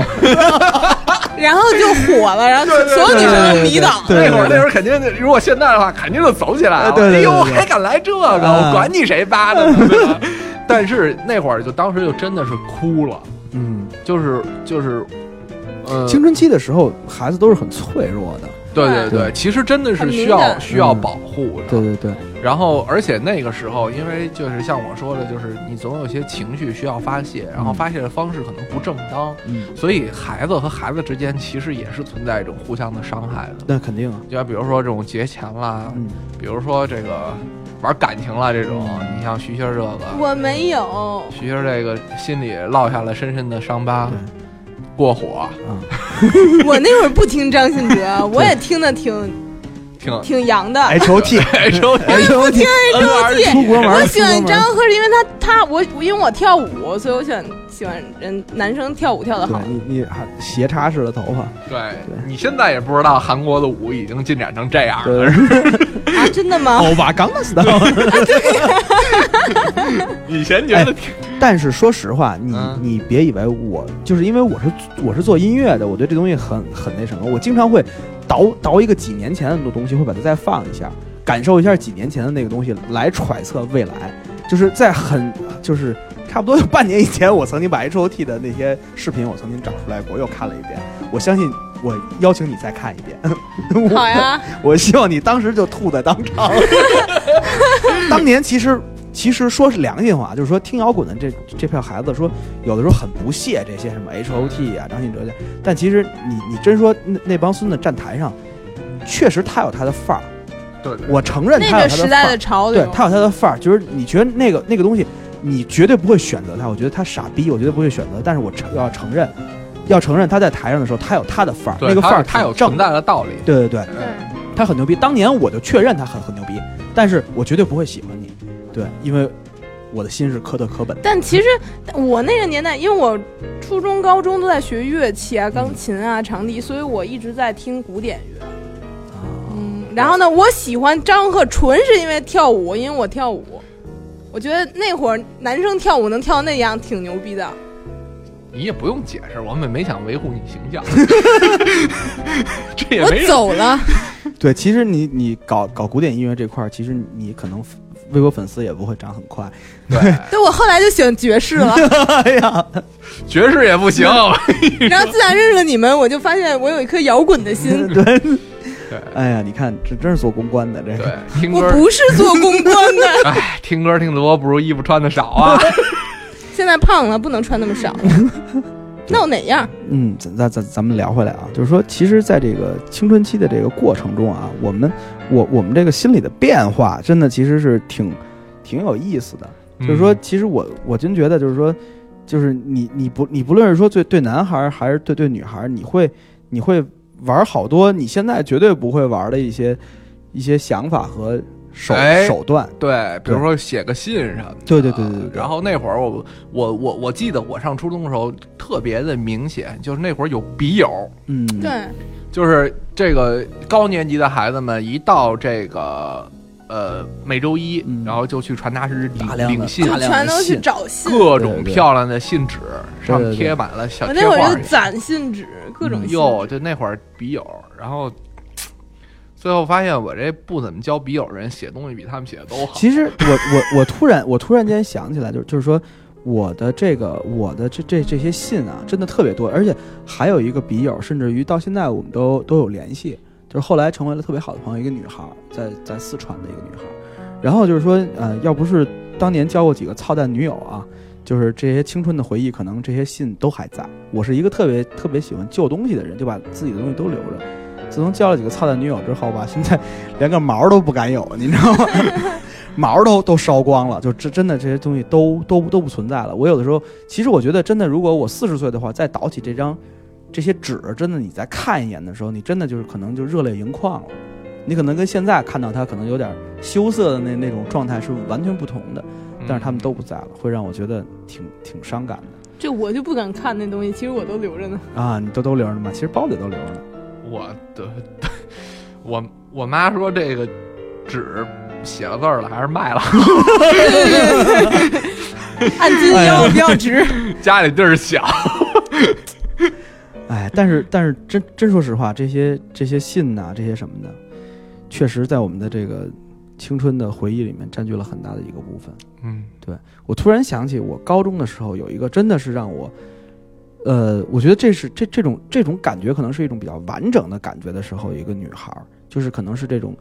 然后就火了，然后所有女生都迷倒。那会儿那会儿肯定，如果现在的话，肯定就走起来了。哎呦，还敢来这个？啊我管你谁扒的呢？但是那会儿就当时就真的是哭了，嗯，就是就是，呃，青春期的时候，孩子都是很脆弱的，对对。对，其实真的是需要需要嗯保护的。对对对，然后，而且那个时候，因为就是像我说的，就是你总有些情绪需要发泄，然后嗯发泄的方式可能不正当，嗯，所以孩子和孩子之间其实也是存在一种互相的伤害的。那肯定啊，就像比如说这种劫钱啦，嗯，比如说这个玩感情啦这种，你像徐鑫儿这个，我没有，徐鑫儿这个心里落下了深深的伤疤。对，过火，啊，我那会儿不听张信哲，我也听的挺挺挺洋的。H O T 哎说 H O T，H 出国玩儿，我喜欢张赫是因为他他我因为我跳舞，所以我喜欢喜欢人男生跳舞跳的好。你你还斜插式的头发，对你现在也不知道韩国的舞已经进展成这样了，啊，真的吗？欧巴刚的 style。以前觉得挺但是说实话，你嗯你别以为我就是因为我是我是做音乐的，我对这东西很很那什么，我经常会倒倒一个几年前的东西，会把它再放一下，感受一下几年前的那个东西，来揣测未来。就是在很就是差不多有半年以前，我曾经把 H O T 的那些视频，我曾经找出来过，又看了一遍。我相信我邀请你再看一遍。我好呀，我希望你当时就吐在当场。当年其实其实说是良心话，就是说听摇滚的这这票孩子说，有的时候很不屑这些什么 H O T 啊、张信哲的，但其实你你真说那那帮孙子站台上，确实他有他的范儿，对对我承认他有他的范儿个时代的，潮流，对他有他的范儿，就是你觉得那个那个东西，你绝对不会选择他，我觉得他傻逼，我绝对不会选择，但是我承要承认。要承认他在台上的时候，他有他的范儿，那个范儿他他有挺正存在的道理。对对对，对，他很牛逼。当年我就确认他很很牛逼，但是我绝对不会喜欢你，对，因为我的心是科特·科本的。但其实我那个年代，因为我初中、高中都在学乐器啊，钢琴啊、长笛，所以我一直在听古典乐。嗯，然后呢，我喜欢张赫，纯是因为跳舞，因为我跳舞。我觉得那会儿男生跳舞能跳那样，挺牛逼的。你也不用解释，我们没想维护你形象，这也我没人走了，对，其实你你搞搞古典音乐这块儿，其实你可能微博粉丝也不会涨很快。对 对我后来就喜欢爵士了。哎呀，爵士也不行。然后自然认识了你们，我就发现我有一颗摇滚的心。对，对哎呀，你看这真是做公关的这对个。，我听歌，不是做公关的，哎，听歌听得多不如衣服穿的少啊。现在胖了，不能穿那么少。那我哪样？嗯，咱咱咱咱们聊回来啊，就是说，其实，在这个青春期的这个过程中啊，我们我我们这个心理的变化，真的其实是挺挺有意思的。就是说，其实我我真觉得，就是说，就是你你不你不论是说对对男孩儿还是对对女孩儿，你会你会玩好多你现在绝对不会玩的一些一些想法和手、哎手段。对，比如说写个信什么的。对对对对对对然后那会儿我我我我记得我上初中的时候特别的明显，就是那会儿有笔友，嗯，对，就是这个高年级的孩子们一到这个呃每周一，嗯然后就去传达室领信大，量的全都去找信。各种漂亮的信纸上对对对贴满了小贴画那会儿就。攒信纸，各种信。哟，就那会儿笔友，然后最后发现我这不怎么交笔友的人写东西比他们写的都好。其实我我我突然我突然间想起来，就是就是说我的这个我的这这这些信啊，真的特别多，而且还有一个笔友，甚至于到现在我们都都有联系，就是后来成为了特别好的朋友，一个女孩，在在四川的一个女孩。然后就是说，呃，要不是当年交过几个操蛋女友啊，就是这些青春的回忆，可能这些信都还在。我是一个特别特别喜欢旧东西的人，就把自己的东西都留着。自从交了几个操蛋女友之后吧，现在连个毛都不敢有，你知道吗？毛都都烧光了，就真真的这些东西都都都不存在了。我有的时候，其实我觉得真的，如果我四十岁的话，再倒起这张这些纸，真的你再看一眼的时候，你真的就是可能就热泪盈眶了。你可能跟现在看到它可能有点羞涩的那那种状态是完全不同的，但是他们都不在了，会让我觉得挺挺伤感的这我就不敢看那东西，其实我都留着呢。啊！你都都留着呢吗？其实包里都留着呢。我的，我我妈说这个纸写了字儿了，还是卖了，按斤要不要值？家里地儿小。哎，但是但是真真说实话，这些这些信呐、这些什么的，确实在我们的这个青春的回忆里面占据了很大的一个部分。嗯，对我突然想起，我高中的时候有一个真的是让我，呃，我觉得这是这这种这种感觉可能是一种比较完整的感觉的时候，一个女孩儿，就是可能是这种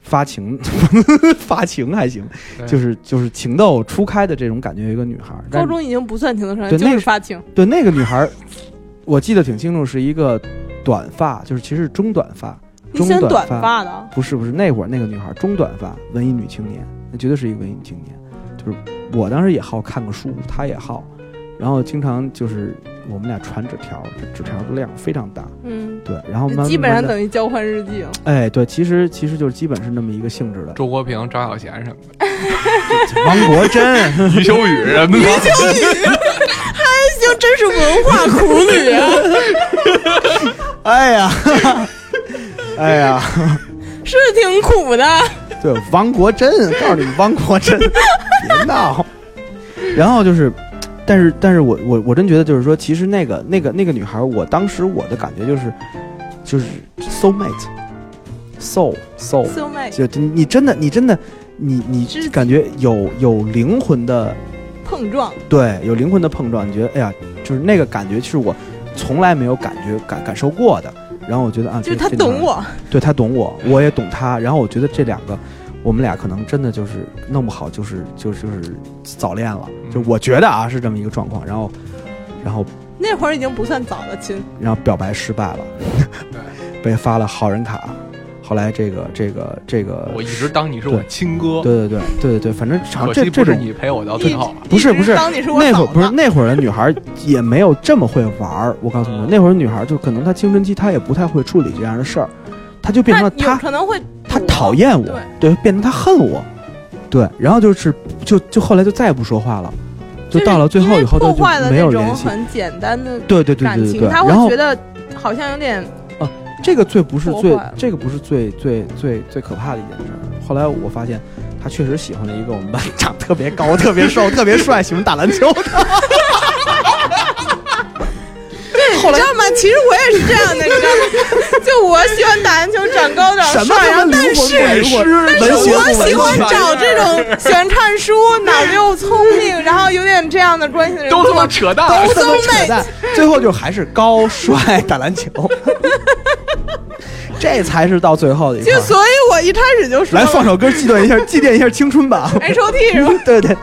发情 发情还行，就是就是情窦初开的这种感觉，一个女孩儿。高中已经不算情窦初开，就对那个是发情。对那个女孩儿，我记得挺清楚，是一个短发，就是其实是中短发，中你喜欢短发。发的？不是不是，那会儿那个女孩儿中短发，文艺女青年，那绝对是一个文艺女青年。就是我当时也好看个书，她也好，然后经常就是我们俩传纸条，这纸条的量非常大，嗯，对，然后慢慢基本上等于交换日记了。哎，对，其实其实就是基本是那么一个性质的。周国平、张小娴什么的，王国珍，余秋雨什么的，就真是文化苦旅啊，哎呀，哎呀，是挺苦的。对，王国珍，告诉你们，王国珍，别闹。然后就是，但是，但是我我我真觉得，就是说，其实那个那个那个女孩，我当时我的感觉就是，就是 soul mate，soul soul，So much 就你你真的你真的你你感觉有有灵魂的，碰撞，对，有灵魂的碰撞，你觉得哎呀，就是那个感觉是我从来没有感觉感感受过的。然后我觉得啊，就是他懂我。对他懂我，我也懂他。然后我觉得这两个，我们俩可能真的就是弄不好，就是就是就是早恋了。就我觉得啊是这么一个状况。然后，然后那会儿已经不算早了，亲。然后表白失败了，被发了好人卡。后来这个这个这个，我一直当你是我亲哥，对对对对对对，反正好像这这是你陪我到最后。不是不是，当你是我那会儿不是那会儿的女孩儿也没有这么会玩儿。我告诉你，那会儿女孩儿就可能她青春期她也不太会处理这样的事儿，她就变成了她可能会她讨厌我，对，变成他恨我，对，然后就是就就后来就再也不说话了，就到了最后以后就没有联系。很简单的对对对感情，对对然后会觉得好像有点这个最不是最这个不是最最最最可怕的一件事儿。后来我发现，他确实喜欢了一个我们班长特别高、特别瘦、特别帅、喜欢打篮球的。后来你知道吗？其实我也是这样的，你知道吗？就我喜欢打篮球，长高点什么帅，然后但是但是我喜欢找这种喜欢看书、脑子又聪明，然后有点这样的关系的人都他妈扯淡，都他妈扯淡，最后就还是高帅打篮球，这才是到最后的一块。就所以，我一开始就说来放首歌祭奠一下，祭奠一下青春吧。H O T 是吧？对 对。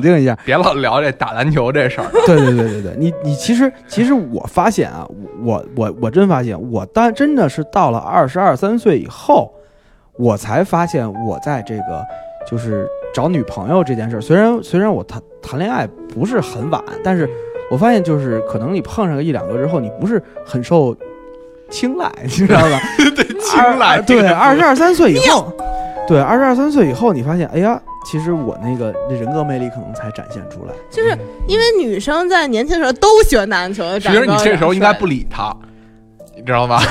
冷静一下，别老聊这打篮球这事儿。对对对对对，你你其实其实我发现啊，我我我真发现，我当真的是到了二十二三岁以后，我才发现我在这个就是找女朋友这件事儿，虽然虽然我谈谈恋爱不是很晚，但是我发现就是可能你碰上个一两个之后，你不是很受青睐，你知道吧？对，青睐。对，二十二三岁以后，对，二十二三岁以后，你发现，哎呀，其实我那个那人格魅力可能才展现出来。就是因为女生在年轻的时候都喜欢打篮球，其实你这时候应该不理他，你知道吗？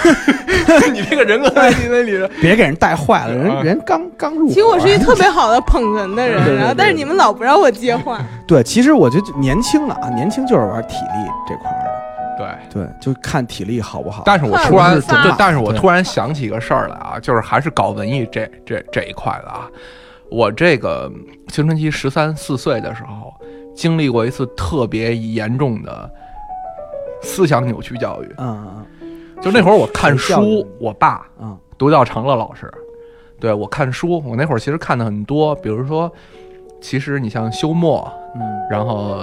你这个人格魅力那里，别给人带坏了，人啊人刚刚入伙。其实我是一特别好的捧哏的人，对对对然后但是你们老不让我接话。对，其实我觉得年轻了啊，年轻就是玩体力这块儿的。对。对，就看体力好不好。但是我突然，但是我突然想起一个事儿来啊，就是还是搞文艺这这这一块的啊。我这个青春期十三四岁的时候，经历过一次特别严重的思想扭曲教育。嗯嗯就那会儿我看书，我爸嗯。独教长乐老师，对我看书，我那会儿其实看的很多，比如说，其实你像休谟，嗯。然后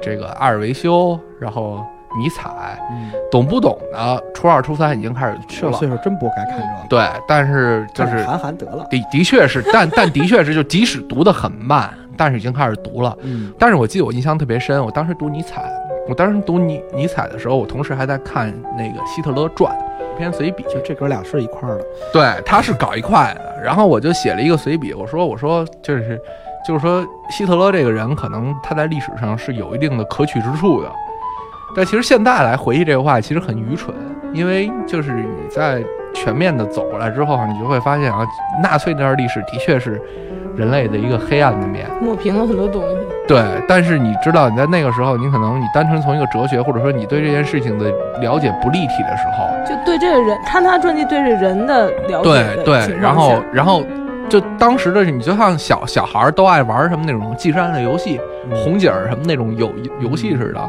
这个阿尔维修，然后尼采，嗯，懂不懂的，初二初三已经开始读了岁。数真不该看这个。对，但是就是韩寒得了。的的确是，但 但的确是，就即使读的很慢，但是已经开始读了。嗯但是我记得我印象特别深，我当时读尼采，我当时读尼尼采的时候，我同时还在看那个希特勒传一篇随笔，就这哥俩是一块儿的。对，他是搞一块的。然后我就写了一个随笔，我说我说就是就是说希特勒这个人，可能他在历史上是有一定的可取之处的。但其实现在来回忆这个话，其实很愚蠢，因为就是你在全面的走过来之后，你就会发现啊，纳粹那段历史的确是人类的一个黑暗的面。抹平了很多东西。对，但是你知道，你在那个时候，你可能你单纯从一个哲学，或者说你对这件事情的了解不立体的时候，就对这个人看他传记对这人的了解对对，然后然后就当时的你就像小小孩儿都爱玩什么那种计算类游戏、红警儿什么那种游游戏似的。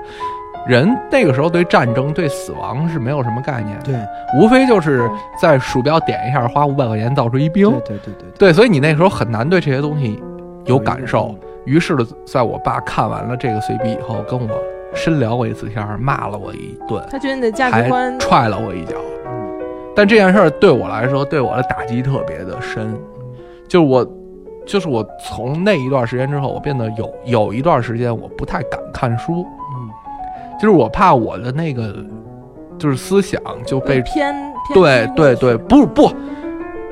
人那个时候对战争、对死亡是没有什么概念，对。无非就是在鼠标点一下，花五百块钱造出一兵。对对对对对，所以你那时候很难对这些东西有感受。于是呢，在我爸看完了这个随笔以后，跟我深聊过一次天，骂了我一顿，他觉得你的价值还观踹了我一脚。嗯。但这件事儿对我来说，对我的打击特别的深，就是我，就是我从那一段时间之后，我变得有有一段时间我不太敢看书，嗯就是我怕我的那个就是思想就被偏偏对对对，不不，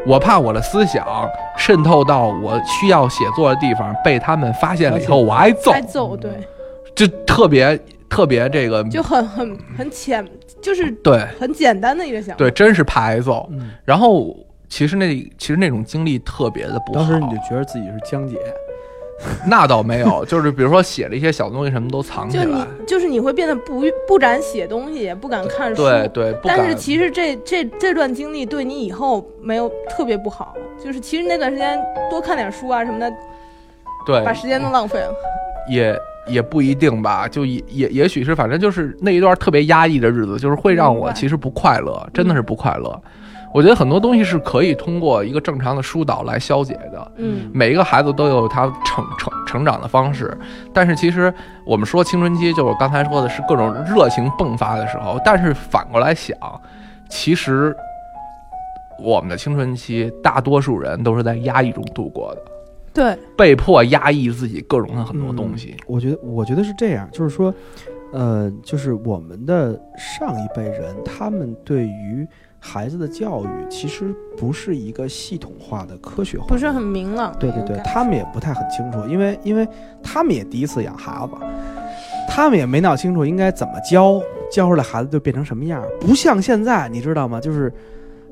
我怕我的思想渗透到我需要写作的地方，被他们发现了以后，我挨揍。挨，揍，对，就特别特别这个，就很很很浅，就是对。很简单的一个想法。对，真是怕挨揍。嗯，然后其实那其实那种经历特别的不好，当时你就觉得自己是江姐，那倒没有，就是比如说写了一些小东西，什么都藏起就你来，就是你会变得不不敢写东西，也不敢看书。对对，不敢但是其实这这这段经历对你以后没有特别不好，就是其实那段时间多看点书啊什么的，对把时间都浪费了。也也不一定吧，就也也也许是，反正就是那一段特别压抑的日子，就是会让我其实不快乐，真的是不快乐。我觉得很多东西是可以通过一个正常的疏导来消解的。嗯，每一个孩子都有他成成成长的方式，但是其实我们说青春期，就我刚才说的是各种热情迸发的时候，但是反过来想，其实我们的青春期大多数人都是在压抑中度过的，对，被迫压抑自己各种的很多东西。我觉得我觉得是这样，就是说，呃，就是我们的上一辈人，他们对于孩子的教育其实不是一个系统化的科学化，不是很明朗。对对对，他们也不太很清楚，因为因为他们也第一次养孩子，他们也没闹清楚应该怎么教，教出来孩子就变成什么样，不像现在，你知道吗？就是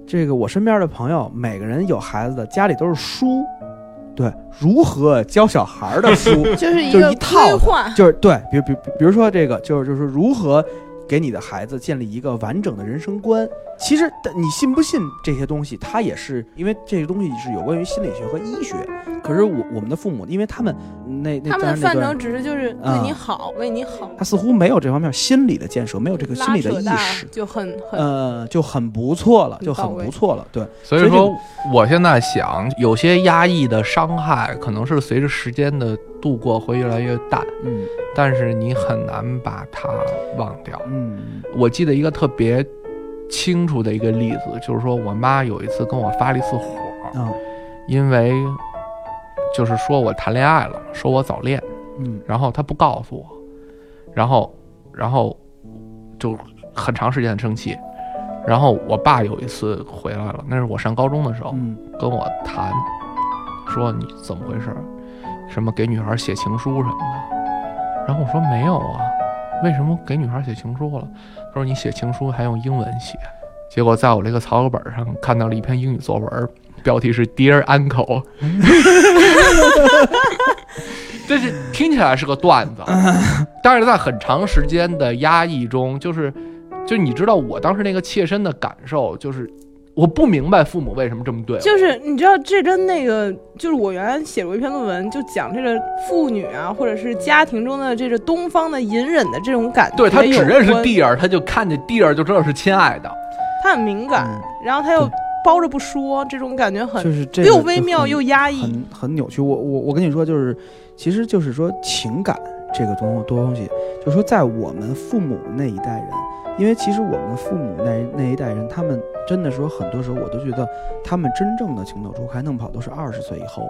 这个我身边的朋友，每个人有孩子的家里都是书，对，如何教小孩的书，就是一就个一套的规划，就是对，比比比比如说这个，就是就是如何给你的孩子建立一个完整的人生观。其实你信不信这些东西，它也是因为这些东西是有关于心理学和医学。可是我我们的父母，因为他们那那他们的范畴只是就是对啊你好，为你好，他似乎没有这方面心理的建设，没有这个心理的意识，就很很呃，就很不错了，就很不错了。对，所以说，我现在想，有些压抑的伤害，可能是随着时间的度过会越来越淡，嗯但是你很难把它忘掉。嗯我记得一个特别清楚的一个例子，就是说我妈有一次跟我发了一次火，嗯因为就是说我谈恋爱了，说我早恋，嗯然后她不告诉我，然后然后就很长时间的生气。然后我爸有一次回来了，那是我上高中的时候，嗯跟我谈，说你怎么回事儿？什么给女孩写情书什么的。然后我说没有啊，为什么给女孩写情书了？他说你写情书还用英文写。结果在我这个草稿本上看到了一篇英语作文，标题是 Dear Uncle，这是听起来是个段子，但是在很长时间的压抑中，就是，就你知道我当时那个切身的感受，就是我不明白父母为什么这么对我，就是你知道，这跟那个就是我原来写过一篇论文，就讲这个妇女啊，或者是家庭中的这个东方的隐忍的这种感觉对他只认识关 Dear，他就看见 Dear 就知道是亲爱的，他很敏感，嗯然后他又包着不说，这种感觉很就是这又微妙又压抑。很很扭曲。我我我跟你说，就是其实就是说情感这个东多东西，就是说在我们父母那一代人，因为其实我们父母那那一代人，他们真的说很多时候我都觉得他们真正的情窦初开、弄跑都是二十岁以后。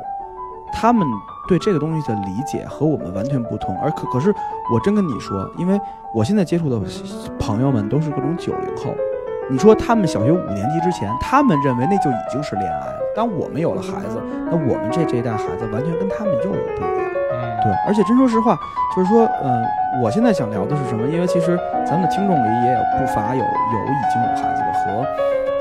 他们对这个东西的理解和我们完全不同，而可可是我真跟你说，因为我现在接触的朋友们都是各种九零后，你说他们小学五年级之前，他们认为那就已经是恋爱了。当我们有了孩子，那我们这这一代孩子完全跟他们又有不一样。嗯，对，而且真说实话，就是说，呃、我现在想聊的是什么？因为其实咱们的听众里也有不乏有有已经有孩子的和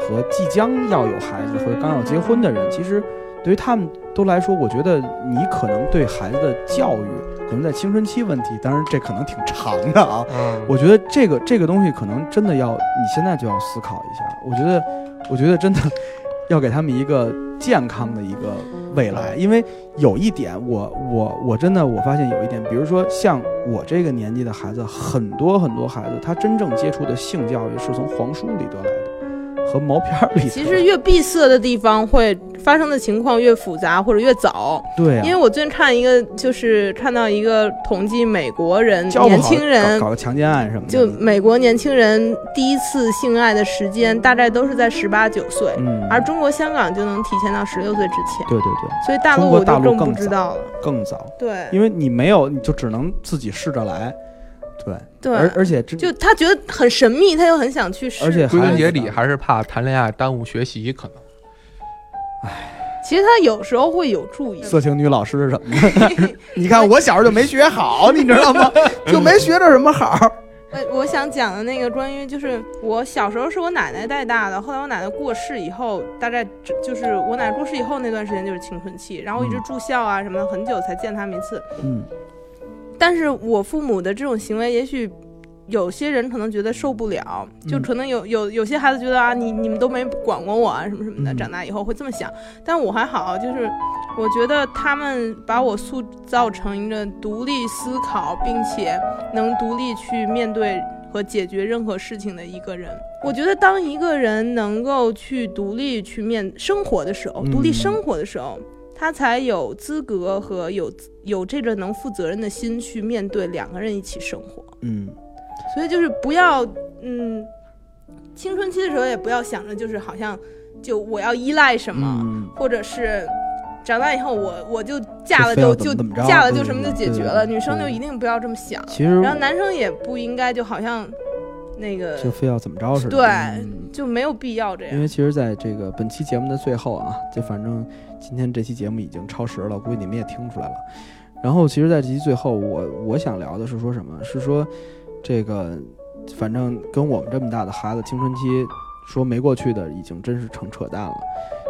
和即将要有孩子和刚要结婚的人。其实对于他们都来说，我觉得你可能对孩子的教育，可能在青春期问题，当然这可能挺长的啊。嗯，我觉得这个这个东西可能真的要你现在就要思考一下。我觉得，我觉得真的要给他们一个健康的一个未来，因为有一点，我我我真的我发现有一点，比如说像我这个年纪的孩子，很多很多孩子，他真正接触的性教育是从黄书里得来的，和毛片儿。其实越闭塞的地方，会发生的情况越复杂或者越早。对啊，因为我最近看一个，就是看到一个统计，美国人年轻人搞搞个强奸案什么的，就美国年轻人第一次性爱的时间大概都是在十八九岁，嗯，而中国香港就能提前到十六岁之前，对对对，所以大陆我就更不知道了。更早，对因为你没有，你就只能自己试着来，对，而而且真就他觉得很神秘，他又很想去试。而且归根结底还是怕谈恋爱耽误学习，可能。其实他有时候会有注意。色情女老师什么的。你看我小时候就没学好，你知道吗？就没学着什么好。呃，我想讲的那个关于就是我小时候是我奶奶带大的，后来我奶奶过世以后，大概就是我奶奶过世以后那段时间就是青春期，然后一直住校啊什么的，很久才见他们一次。嗯但是我父母的这种行为，也许有些人可能觉得受不了，就嗯可能有有有些孩子觉得啊，你你们都没管过我啊，什么什么的，嗯长大以后会这么想。但我还好，就是我觉得他们把我塑造成一个独立思考，并且能独立去面对和解决任何事情的一个人。我觉得当一个人能够去独立去面生活的时候，独立嗯生活的时候。他才有资格和有有这个能负责任的心去面对两个人一起生活。嗯所以就是不要，嗯，青春期的时候也不要想着就是好像就我要依赖什么，嗯，或者是长大以后我我就嫁了就就嫁了就什么就解决了，女生就一定不要这么想。其实然后男生也不应该就好像那个就非要怎么着似的。对嗯就没有必要这样。因为其实在这个本期节目的最后啊，就反正今天这期节目已经超时了，估计你们也听出来了。然后其实在这期最后，我我想聊的是说什么？是说这个，反正跟我们这么大的孩子，青春期说没过去的，已经真是成扯淡了，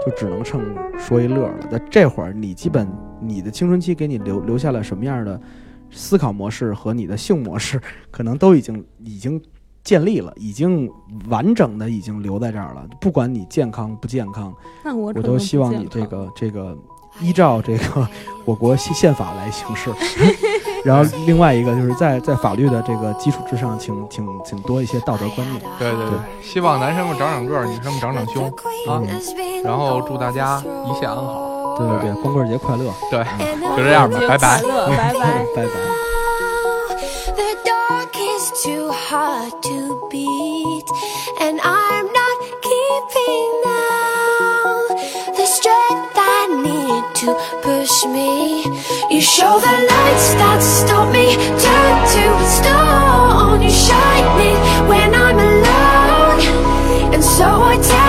就只能剩说一乐了。在这会儿，你基本你的青春期给你留留下了什么样的思考模式和你的性模式，可能都已经已经建立了，已经完整的已经留在这儿了。不管你健康不健康，我都希望你这个这个依照这个我国宪宪法来行事。然后另外一个就是在在法律的这个基础之上，请请请多一些道德观念。对对对，希望男生们长长个儿，女生们长长胸啊。然后祝大家一切安好。对对对，光棍节快乐！对，就这样吧，拜拜。拜拜。拜拜。Too hard to beat, and I'm not keeping now the strength I need to push me. You show the lights that stop me, turn to stone. You shine me when I'm alone, and so I tell.